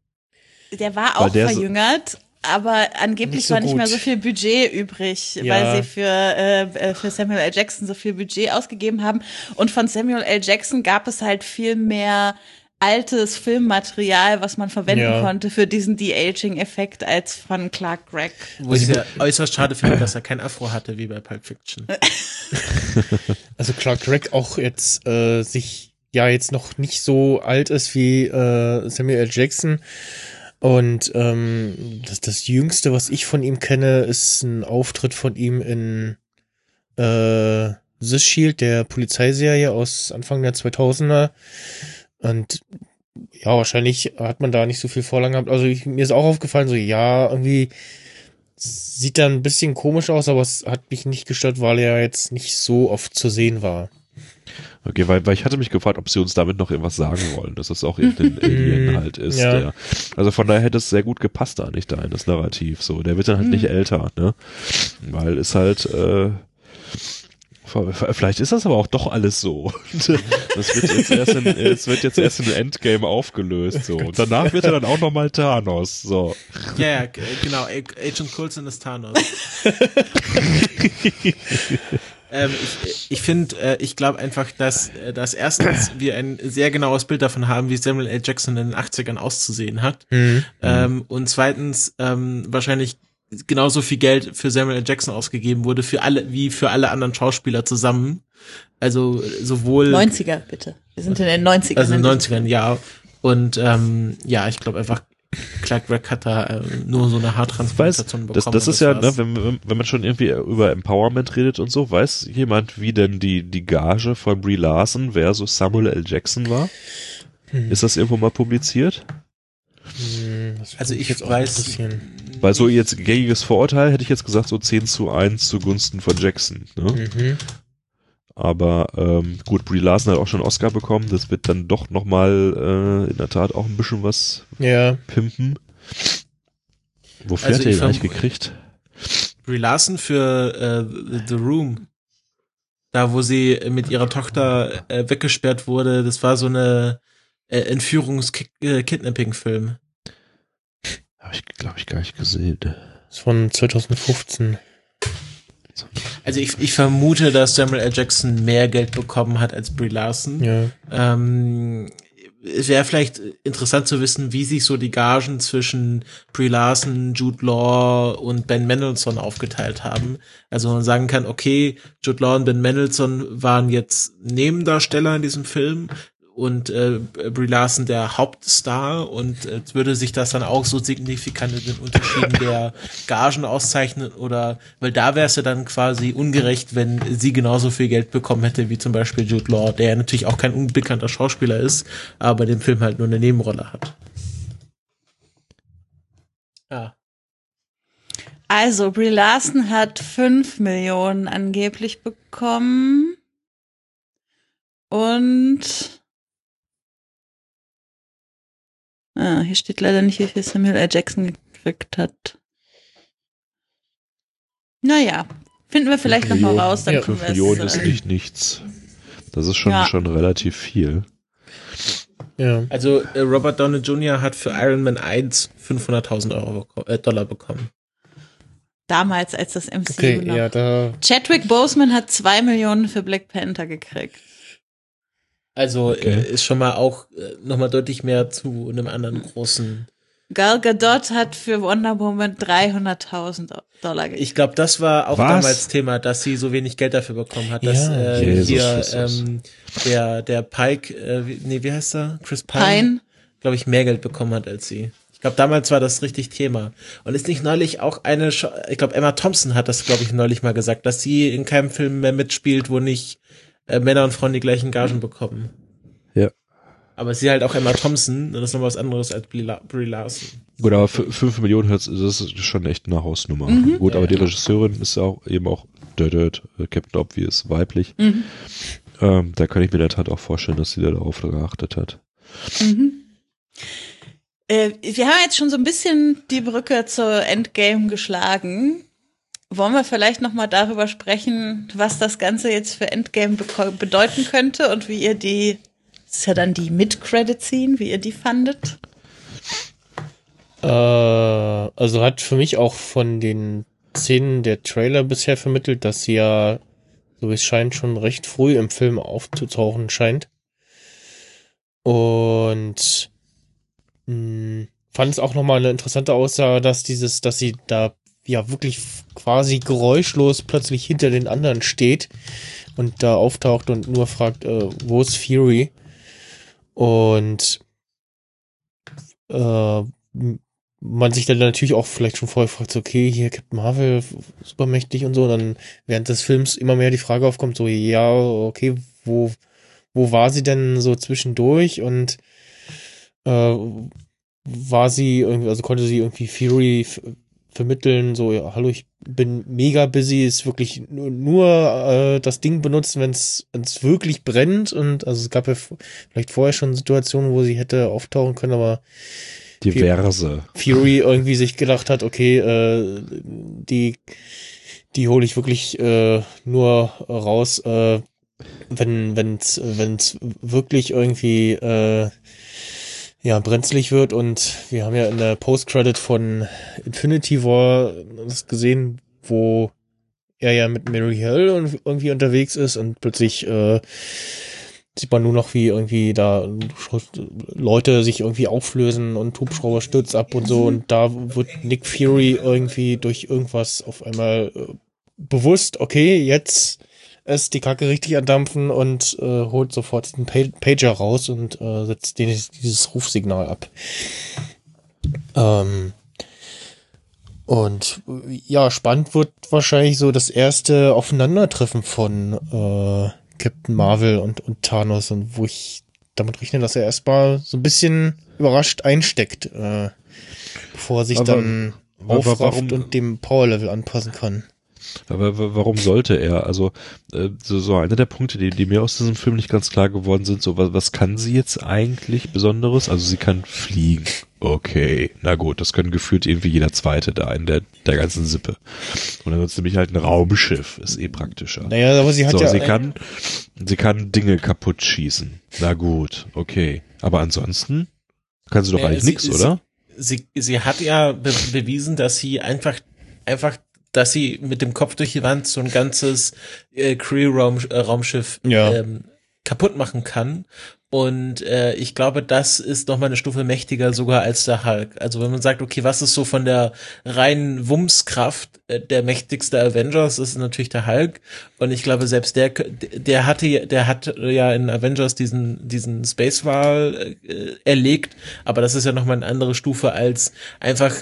Der war auch der verjüngert, aber angeblich nicht so war nicht gut. mehr so viel Budget übrig, ja. weil sie für, äh, äh, für Samuel L. Jackson so viel Budget ausgegeben haben. Und von Samuel L. Jackson gab es halt viel mehr altes Filmmaterial, was man verwenden ja. konnte für diesen De-Aging-Effekt als von Clark Gregg. Wo ich ja äußerst schade finde, dass er kein Afro hatte, wie bei Pulp Fiction. also Clark Gregg auch jetzt äh, sich ja jetzt noch nicht so alt ist wie äh, Samuel L. Jackson und ähm, das, das Jüngste, was ich von ihm kenne, ist ein Auftritt von ihm in äh, The Shield, der Polizeiserie aus Anfang der 2000er. Und ja, wahrscheinlich hat man da nicht so viel Vorlagen gehabt. Also ich, mir ist auch aufgefallen, so ja, irgendwie sieht da ein bisschen komisch aus, aber es hat mich nicht gestört, weil er jetzt nicht so oft zu sehen war. Okay, weil, weil ich hatte mich gefragt, ob sie uns damit noch irgendwas sagen wollen, dass es auch irgendein Alien halt ist. Ja. Der, also von daher hätte es sehr gut gepasst da nicht da in das Narrativ. So, der wird dann halt mhm. nicht älter, ne? Weil ist halt, äh, Vielleicht ist das aber auch doch alles so. Das wird jetzt erst in, es wird jetzt erst in Endgame aufgelöst, so. Und danach wird er dann auch nochmal Thanos, so. Ja, ja, genau. Agent Coulson ist Thanos. Ähm, ich ich finde, äh, ich glaube einfach, dass, äh, dass erstens wir ein sehr genaues Bild davon haben, wie Samuel L. Jackson in den 80ern auszusehen hat. Mhm. Ähm, und zweitens ähm, wahrscheinlich genauso viel Geld für Samuel L. Jackson ausgegeben wurde, für alle, wie für alle anderen Schauspieler zusammen. Also sowohl 90er, bitte. Wir sind in den 90ern. also in den 90ern, ja. Und ähm, ja, ich glaube einfach, Clark Gregg hat da äh, nur so eine Haartransplantation das, bekommen. das und ist ja, ne, wenn, wenn man schon irgendwie über Empowerment redet und so, weiß jemand, wie denn die, die Gage von Brie Larson versus Samuel L. Jackson war? Hm. Ist das irgendwo mal publiziert? Hm, das Also ich jetzt weiß. Weil so jetzt gängiges Vorurteil hätte ich jetzt gesagt, so 10 zu 1 zugunsten von Jackson. Ne? Mhm. Aber ähm, gut, Brie Larson hat auch schon einen Oscar bekommen. Das wird dann doch nochmal äh, in der Tat auch ein bisschen was Ja, pimpen. Wofür Also hat er ich ihn eigentlich gekriegt? Brie Larson für äh, The Room. Da, wo sie mit ihrer Tochter äh, weggesperrt wurde, das war so eine äh, Entführungs-Kidnapping-Film. Habe ich, glaube ich, gar nicht gesehen. das ist von 2015. Also ich, ich vermute, dass Samuel L. Jackson mehr Geld bekommen hat als Brie Larson. Ja. Ähm, es wäre vielleicht interessant zu wissen, wie sich so die Gagen zwischen Brie Larson, Jude Law und Ben Mendelsohn aufgeteilt haben. Also man sagen kann, okay, Jude Law und Ben Mendelsohn waren jetzt Nebendarsteller in diesem Film und äh, Brie Larson der Hauptstar und äh, würde sich das dann auch so signifikant in den Unterschieden der Gagen auszeichnen oder weil da wäre es ja dann quasi ungerecht, wenn sie genauso viel Geld bekommen hätte wie zum Beispiel Jude Law, der ja natürlich auch kein unbekannter Schauspieler ist, aber dem Film halt nur eine Nebenrolle hat. Ja. Also, Brie Larson hat 5 Millionen angeblich bekommen. Und. Ah, hier steht leider nicht, wie viel Samuel L. Jackson gekriegt hat. Naja, finden wir vielleicht nochmal raus, dann Ja, können 5 wir Millionen es. ist äh, nicht nichts. Das ist schon, Ja. schon relativ viel. Ja. Also äh, Robert Downey Jr. hat für Iron Man 1 500.000 Euro beko äh, Dollar bekommen. Damals, als das MCU Okay, noch. ja, da. Chadwick Boseman hat 2 Millionen für Black Panther gekriegt. Also Okay. äh, ist schon mal auch äh, nochmal deutlich mehr zu einem anderen großen. Gal Gadot hat für Wonder Woman 300.000 Dollar gekriegt. Ich glaube, das war auch Was? damals Thema, dass sie so wenig Geld dafür bekommen hat, dass Ja. äh, Jesus hier ähm, der der Pike, äh, wie, nee, wie heißt er? Chris Pine, Pine. glaube ich, mehr Geld bekommen hat als sie. Ich glaube, damals war das richtig Thema. Und ist nicht neulich auch eine, ich glaube, Emma Thompson hat das, glaube ich, neulich mal gesagt, dass sie in keinem Film mehr mitspielt, wo nicht äh, Männer und Frauen die gleichen Gagen bekommen. Ja. Aber sie halt auch Emma Thompson, das ist noch was anderes als Brie, La Brie Larson. Gut, aber 5 Millionen, hört's- das ist schon echt eine Hausnummer. Mhm. Gut, aber Ja, die ja. Regisseurin ist ja auch eben auch Dödöd, Captain Obvious, weiblich. Mhm. Ähm, da kann ich mir in der Tat auch vorstellen, dass sie da darauf geachtet hat. Mhm. Äh, wir haben jetzt schon so ein bisschen die Brücke zur Endgame geschlagen. Wollen wir vielleicht noch mal darüber sprechen, was das Ganze jetzt für Endgame bedeuten könnte und wie ihr die, das ist ja dann die Mid-Credit-Scene, wie ihr die fandet? Äh, also hat für mich auch von den Szenen der Trailer bisher vermittelt, dass sie ja, so wie es scheint, schon recht früh im Film aufzutauchen scheint. Und mh, fand es auch nochmal eine interessante Aussage, dass dieses, dass sie da ja wirklich quasi geräuschlos plötzlich hinter den anderen steht und da auftaucht und nur fragt, äh, wo ist Fury? Und äh, man sich dann natürlich auch vielleicht schon vorher fragt, so, okay, hier Captain Marvel, supermächtig und so, und dann während des Films immer mehr die Frage aufkommt, so, ja, okay, wo, wo war sie denn so zwischendurch und äh, war sie irgendwie, also konnte sie irgendwie Fury vermitteln, so, ja, hallo, ich bin mega busy, ist wirklich nur, nur äh, das Ding benutzen, wenn es wirklich brennt und also es gab ja vielleicht vorher schon Situationen, wo sie hätte auftauchen können, aber Diverse. Fury irgendwie sich gedacht hat, okay, äh, die, die hole ich wirklich äh, nur raus, äh, wenn wenn's wenn's wirklich irgendwie äh, ja brenzlig wird. Und wir haben ja in der Post-Credit von Infinity War das gesehen, wo er ja mit Mary Hill irgendwie unterwegs ist und plötzlich äh, sieht man nur noch, wie irgendwie da Leute sich irgendwie auflösen und Hubschrauber stürzt ab und so. Und da wird Nick Fury irgendwie durch irgendwas auf einmal äh, bewusst, okay, jetzt ist die Kacke richtig andampfen und äh, holt sofort den Pager raus und äh, setzt den, dieses Rufsignal ab. Ähm, und ja, spannend wird wahrscheinlich so das erste Aufeinandertreffen von äh, Captain Marvel und, und Thanos und wo ich damit rechne, dass er erstmal so ein bisschen überrascht einsteckt, äh, bevor er sich aber, dann aufrafft und dem Power-Level anpassen kann. Aber warum sollte er? Also äh, so, so einer der Punkte, die, die mir aus diesem Film nicht ganz klar geworden sind, so was, was kann sie jetzt eigentlich Besonderes? Also sie kann fliegen. Okay, na gut, das können gefühlt irgendwie jeder Zweite da in der, der ganzen Sippe. Und es nämlich halt ein Raumschiff, ist eh praktischer. Naja, aber sie hat so, ja... Sie kann, sie kann Dinge kaputt schießen. Na gut, okay. Aber ansonsten kann sie doch naja, eigentlich nichts, oder? Sie, sie hat ja be bewiesen, dass sie einfach einfach dass sie mit dem Kopf durch die Wand so ein ganzes äh, Cree-Raumschiff -Raum, ja. ähm, kaputt machen kann. Und äh, ich glaube, das ist noch mal eine Stufe mächtiger sogar als der Hulk. Also wenn man sagt, okay, was ist so von der reinen Wummskraft äh, der mächtigste Avengers, ist natürlich der Hulk. Und ich glaube, selbst der, der hatte, der hat ja in Avengers diesen diesen Space Wall äh, erlegt. Aber das ist ja noch mal eine andere Stufe als einfach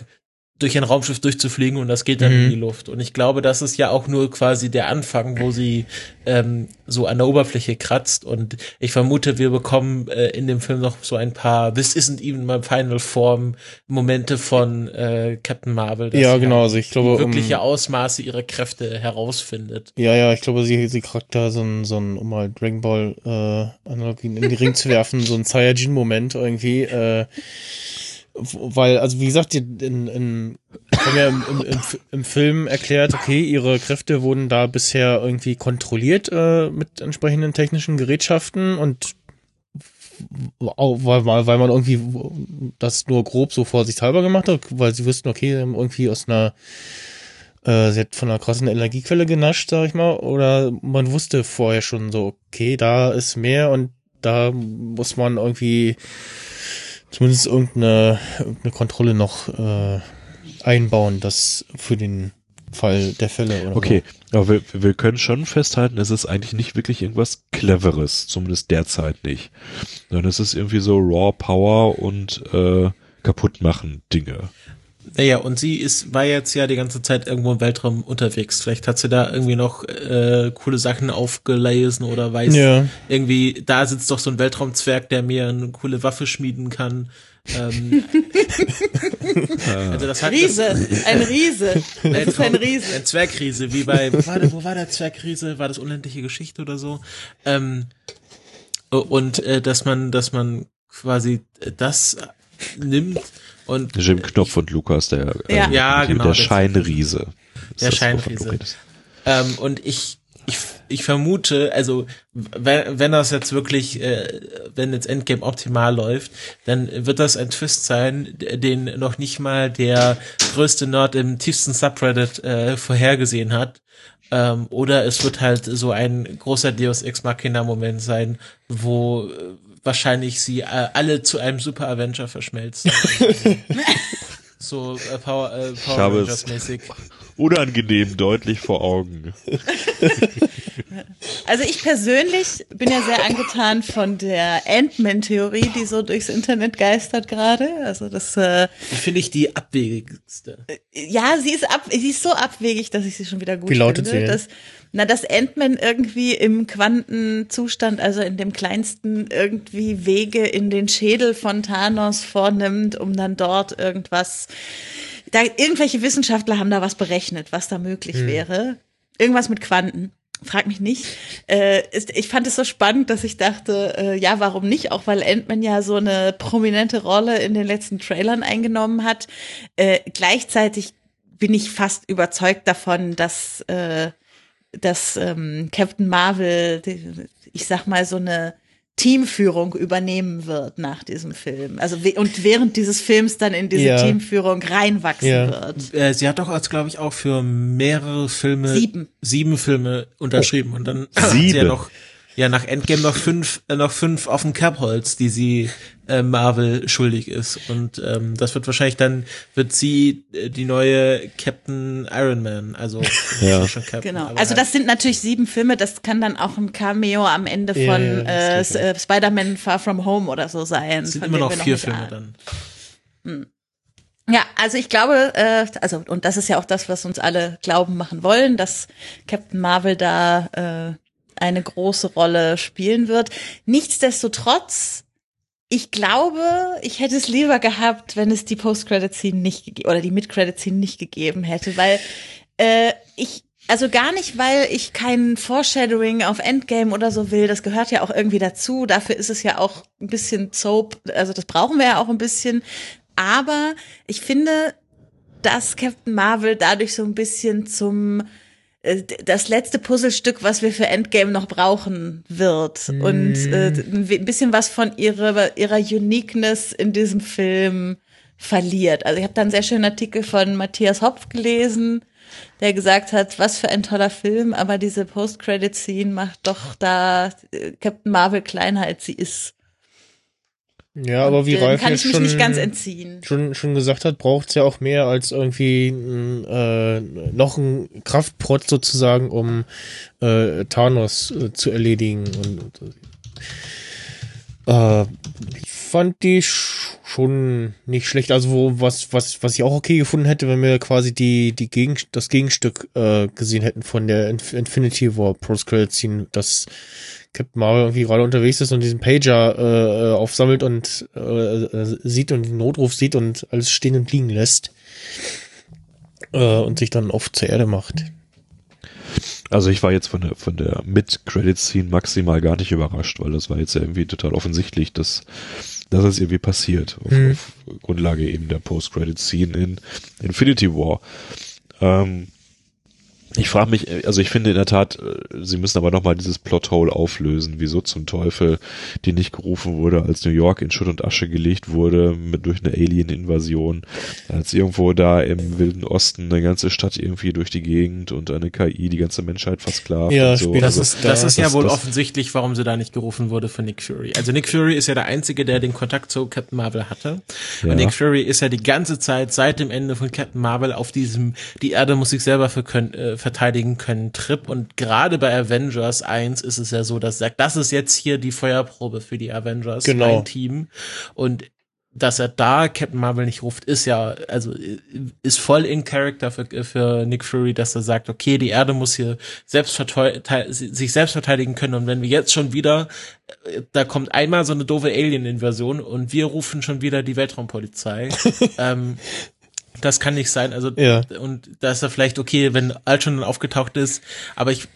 durch ein Raumschiff durchzufliegen und das geht dann mhm. in die Luft. Und ich glaube, das ist ja auch nur quasi der Anfang, wo sie ähm, so an der Oberfläche kratzt. Und ich vermute, wir bekommen äh, in dem Film noch so ein paar This isn't even my final form Momente von äh, Captain Marvel. ja, genau. Also ich glaube, wirkliche um, Ausmaße ihrer Kräfte herausfindet. Ja, ja, ich glaube, sie, sie kriegt da so ein, so ein, um mal Dragon Ball äh, Analogien in den Ring zu werfen, so ein Saiyajin-Moment irgendwie. Äh, weil, also wie gesagt, in, in, haben ja im, im, im, Film erklärt, okay, ihre Kräfte wurden da bisher irgendwie kontrolliert äh, mit entsprechenden technischen Gerätschaften und weil, weil man irgendwie das nur grob so vorsichtshalber gemacht hat, weil sie wussten, okay, irgendwie aus einer äh, sie hat von einer krassen Energiequelle genascht, sag ich mal, oder man wusste vorher schon so, okay, da ist mehr und da muss man irgendwie zumindest irgendeine, irgendeine Kontrolle noch äh, einbauen, das für den Fall der Fälle. Okay, so. aber wir, wir können schon festhalten, es ist eigentlich nicht wirklich irgendwas Cleveres, zumindest derzeit nicht. Sondern es ist irgendwie so Raw Power und äh, kaputt machen Dinge. Naja, und sie ist, war jetzt ja die ganze Zeit irgendwo im Weltraum unterwegs. Vielleicht hat sie da irgendwie noch äh, coole Sachen aufgelesen oder weiß ja. irgendwie, da sitzt doch so ein Weltraumzwerg, der mir eine coole Waffe schmieden kann. Ähm, also das hat Riese, das, ein Riese. Das ist ein Riese. Ein Zwergriese, wie bei, wo war, der, wo war der Zwergriese? War das unendliche Geschichte oder so? Ähm, und äh, dass man, dass man quasi das nimmt und Jim Knopf und Lukas, der, ja. äh, ja, genau, der Scheinriese. Der Scheinriese. Ähm, und ich, ich, ich vermute, also wenn, wenn das jetzt wirklich, äh, wenn jetzt Endgame optimal läuft, dann wird das ein Twist sein, den noch nicht mal der größte Nerd im tiefsten Subreddit äh, vorhergesehen hat. Ähm, oder es wird halt so ein großer Deus Ex Machina Moment sein, wo äh, wahrscheinlich sie äh, alle zu einem Super Avenger verschmelzen. so äh, Power, äh, Power Rangers mäßig. Unangenehm deutlich vor Augen. Also ich persönlich bin ja sehr angetan von der Ant-Man-Theorie, die so durchs Internet geistert gerade. Also das äh, finde ich die abwegigste. Ja, sie ist ab, sie ist so abwegig, dass ich sie schon wieder gut Wie lautet finde. Sie? Na, dass Ant-Man irgendwie im Quantenzustand, also in dem kleinsten irgendwie Wege in den Schädel von Thanos vornimmt, um dann dort irgendwas, da, irgendwelche Wissenschaftler haben da was berechnet, was da möglich hm. wäre. Irgendwas mit Quanten. Frag mich nicht. Äh, ist, ich fand es so spannend, dass ich dachte, äh, ja, warum nicht? Auch weil Ant-Man ja so eine prominente Rolle in den letzten Trailern eingenommen hat. Äh, gleichzeitig bin ich fast überzeugt davon, dass äh, dass ähm, Captain Marvel, ich sag mal, so eine Teamführung übernehmen wird nach diesem Film. Also we- und während dieses Films dann in diese Ja. Teamführung reinwachsen Ja. wird. Äh, sie hat doch als, glaube ich, auch für mehrere Filme Sieben. sieben Filme unterschrieben und dann hat sie ja Sieben. noch ja nach Endgame noch fünf äh, noch fünf auf dem Kerbholz, die sie äh, Marvel schuldig ist und ähm, das wird wahrscheinlich dann wird sie äh, die neue Captain Iron Man, also Ja. schon Captain, Genau. Also halt- das sind natürlich sieben Filme, das kann dann auch ein Cameo am Ende Ja, von ja, äh, S- äh, Spider-Man Far From Home oder so sein. es sind immer noch vier nicht Filme ahnen. dann. Ja, also ich glaube, äh, also und das ist ja auch das, was uns alle glauben machen wollen, dass Captain Marvel da äh, eine große Rolle spielen wird. Nichtsdestotrotz, ich glaube, ich hätte es lieber gehabt, wenn es die Post-Credit-Scene nicht gegeben oder die Mid-Credit-Scene nicht gegeben hätte, weil äh, ich also gar nicht, weil ich kein Foreshadowing auf Endgame oder so will. Das gehört ja auch irgendwie dazu. Dafür ist es ja auch ein bisschen Soap. Also das brauchen wir ja auch ein bisschen. Aber ich finde, dass Captain Marvel dadurch so ein bisschen zum das letzte Puzzlestück, was wir für Endgame noch brauchen wird und äh, ein bisschen was von ihrer ihrer Uniqueness in diesem Film verliert. Also ich habe da einen sehr schönen Artikel von Matthias Hopf gelesen, der gesagt hat, was für ein toller Film, aber diese Post-Credit-Scene macht doch da äh, Captain Marvel kleiner, als sie ist. Ja, aber wie Dem Ralf kann ich mich schon, nicht ganz entziehen. schon, schon gesagt hat, braucht's ja auch mehr als irgendwie äh, noch ein Kraftprotz sozusagen, um äh, Thanos äh, zu erledigen. Und, äh, ich fand die sch- schon nicht schlecht. Also wo was was was ich auch okay gefunden hätte, wenn wir quasi die die Gegen das Gegenstück äh, gesehen hätten von der Inf Infinity War Post Credit Scene, dass Captain Marvel irgendwie gerade unterwegs ist und diesen Pager äh, äh, aufsammelt und äh, äh, sieht und den Notruf sieht und alles stehen und liegen lässt äh, und sich dann oft zur Erde macht. Also ich war jetzt von der, von der Mid-Credit-Scene maximal gar nicht überrascht, weil das war jetzt ja irgendwie total offensichtlich, dass, dass es irgendwie passiert. Auf, Mhm. auf Grundlage eben der Post-Credit-Scene in Infinity War. Ähm, ich frage mich, äh, also ich finde in der Tat, äh, sie müssen aber nochmal dieses Plothole auflösen, wieso zum Teufel die nicht gerufen wurde, als New York in Schutt und Asche gelegt wurde mit, durch eine Alien-Invasion, als irgendwo da im Wilden Osten eine ganze Stadt irgendwie durch die Gegend und eine KI die ganze Menschheit versklavt Ja, so. später Das Also, ist, das da- ist ja das- wohl das- offensichtlich, warum sie da nicht gerufen wurde für Nick Fury. Also Nick Fury ist ja der Einzige, der den Kontakt zu Captain Marvel hatte. Ja. Und Nick Fury ist ja die ganze Zeit seit dem Ende von Captain Marvel auf diesem, die Erde muss sich selber für können, äh, verteidigen können Trip. Und gerade bei Avengers 1 ist es ja so, dass er sagt, das ist jetzt hier die Feuerprobe für die Avengers, Genau. mein Team. Und dass er da Captain Marvel nicht ruft, ist ja, also ist voll in Character für, für Nick Fury, dass er sagt, okay, die Erde muss hier selbst sich selbst verteidigen können und wenn wir jetzt schon wieder, da kommt einmal so eine doofe Alien-Invasion und wir rufen schon wieder die Weltraumpolizei. ähm, das kann nicht sein. Also Ja. und da ist er vielleicht okay, wenn Ultron dann aufgetaucht ist, aber ich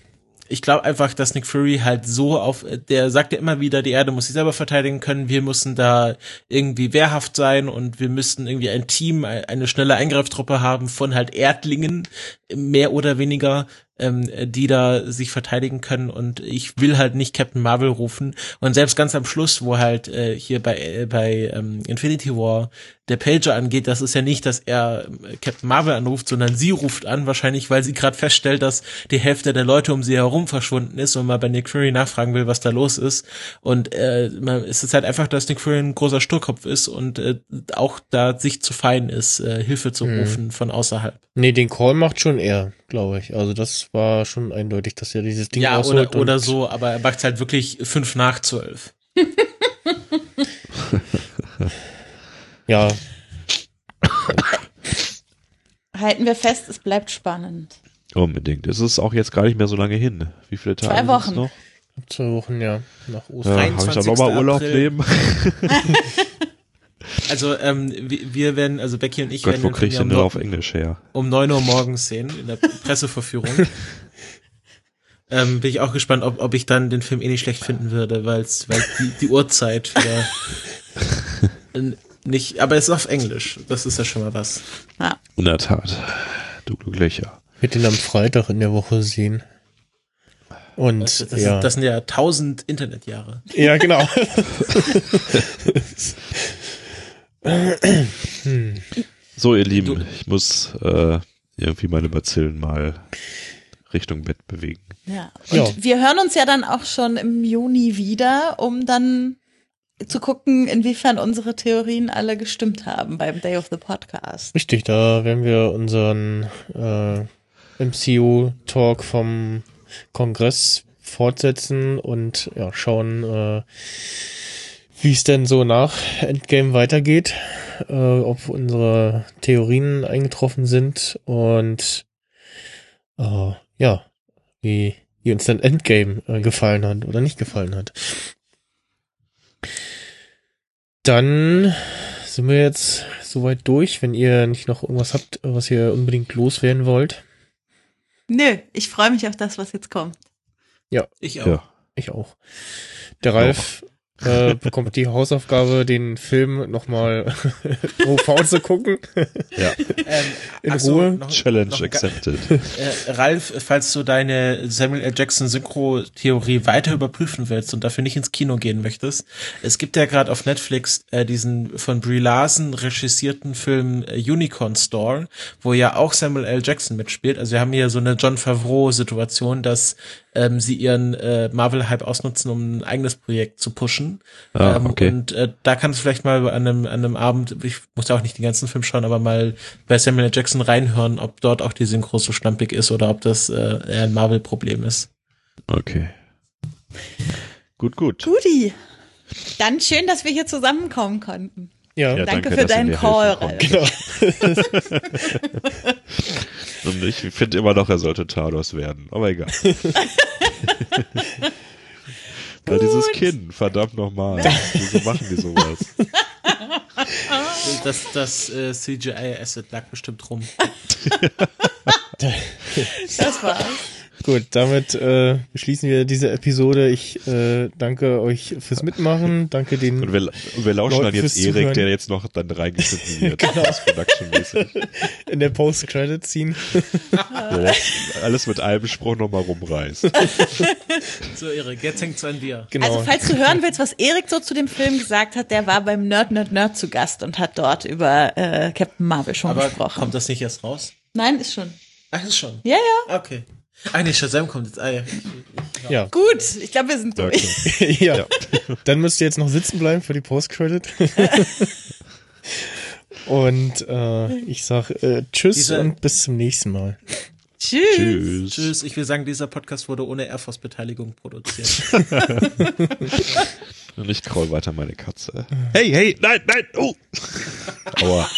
ich glaube einfach, dass Nick Fury halt so auf, der sagt ja immer wieder, die Erde muss sich selber verteidigen können, wir müssen da irgendwie wehrhaft sein und wir müssten irgendwie ein Team, eine schnelle Eingreiftruppe haben von halt Erdlingen, mehr oder weniger, ähm, die da sich verteidigen können und ich will halt nicht Captain Marvel rufen und selbst ganz am Schluss, wo halt äh, hier bei äh, bei ähm, Infinity War der Pager angeht, das ist ja nicht, dass er äh, Captain Marvel anruft, sondern sie ruft an, wahrscheinlich, weil sie gerade feststellt, dass die Hälfte der Leute um sie herum verschwunden ist und mal bei Nick Fury nachfragen will, was da los ist. Und äh, man, es ist halt einfach, dass Nick Fury ein großer Sturkopf ist und äh, auch da sich zu fein ist, äh, Hilfe zu rufen von außerhalb. Nee, den Call macht schon er, glaube ich. Also das war schon eindeutig, dass er dieses Ding Ja, rausholt oder, oder so, aber er macht halt wirklich fünf nach zwölf. Ja, Halten wir fest, es bleibt spannend. Unbedingt. Es ist auch jetzt gar nicht mehr so lange hin. Wie viele Tage Zwei Wochen. noch? zwei Wochen, ja, nach Ja, Ostern. habe ich dann 23. nochmal Urlaub nehmen? Also ähm, wir, werden, also Becky und ich Gott, werden wo den krieg ich Film denn um, auf Englisch her? um 9 Uhr morgens sehen in der Presseverführung. ähm, bin ich auch gespannt, ob, ob ich dann den Film eh nicht schlecht finden würde, weil's, weil die, die Uhrzeit wieder nicht, aber es ist auf Englisch. Das ist ja schon mal was. Ja. In der Tat. Du glücklicher. Ich werde den am Freitag in der Woche sehen. Und Das, das, ja. das sind ja tausend Internetjahre. ja, genau. So, ihr Lieben, ich muss äh, irgendwie meine Bazillen mal Richtung Bett bewegen. Ja. Und Ja. wir hören uns ja dann auch schon im Juni wieder, um dann zu gucken, inwiefern unsere Theorien alle gestimmt haben beim Day of the Podcast. Richtig, da werden wir unseren äh, MCU-Talk vom Kongress fortsetzen und ja, schauen, äh, wie es denn so nach Endgame weitergeht, äh, ob unsere Theorien eingetroffen sind und äh, ja, wie, wie uns dann Endgame äh, gefallen hat oder nicht gefallen hat. Dann sind wir jetzt soweit durch, wenn ihr nicht noch irgendwas habt, was ihr unbedingt loswerden wollt. Nö, ich freue mich auf das, was jetzt kommt. Ich auch. Ja. Ich auch. Der Ralf äh, bekommt die Hausaufgabe, den Film nochmal OV zu gucken. Ja, Ähm, In so, Ruhe. noch- Challenge noch accepted. Äh, Ralf, falls du deine Samuel L. Jackson Synchro-Theorie weiter überprüfen willst und dafür nicht ins Kino gehen möchtest, es gibt ja gerade auf Netflix äh, diesen von Brie Larson regissierten Film äh, Unicorn Store, wo ja auch Samuel L. Jackson mitspielt. Also wir haben hier so eine John Favreau-Situation, dass ähm, sie ihren äh, Marvel-Hype ausnutzen, um ein eigenes Projekt zu pushen. Ah, ähm, okay. Und äh, da kannst du vielleicht mal an einem, an einem Abend, ich muss ja auch nicht den ganzen Film schauen, aber mal bei Samuel. Jackson reinhören, ob dort auch die Synchro so schlampig ist oder ob das äh, eher ein Marvel-Problem ist. Okay. Gut, gut. Guti. Dann schön, dass wir hier zusammenkommen konnten. Ja, Ja, Danke danke, für deinen Call, genau. Und ich finde immer noch, er sollte Tados werden. Aber egal. Ja, dieses Kinn, verdammt nochmal. Wieso machen die sowas? Das, das äh, CGI-Asset lag bestimmt rum. Das war's. Gut, damit äh, beschließen wir diese Episode. Ich äh, danke euch fürs Mitmachen. Danke den Und wir, und wir lauschen Leute dann jetzt Erik, Zuhören. der jetzt noch dann reingeschnitten wird. Genau. In der Post-Credit-Scene. Der lässt alles mit einem Spruch nochmal rumreißt. So, Erik, jetzt hängt's an dir. Genau. Also falls du hören willst, was Erik so zu dem Film gesagt hat, der war beim Nerd Nerd Nerd zu Gast und hat dort über äh, Captain Marvel schon Aber gesprochen. kommt das nicht erst raus? Nein, ist schon. Ach, ist schon. Ja, ja. Okay. Ah, nee, Shazam kommt jetzt. Ah, ja. ja. Gut, ich glaube, wir sind durch. Okay. ja. Ja. Dann müsst ihr jetzt noch sitzen bleiben für die Post-Credit. Und äh, ich sag äh, Tschüss Diese- und bis zum nächsten Mal. Tschüss. Tschüss. Tschüss. Ich will sagen, dieser Podcast wurde ohne Air Force-Beteiligung produziert. Und ich kraul weiter meine Katze. Hey, hey, nein, nein, oh! Aua.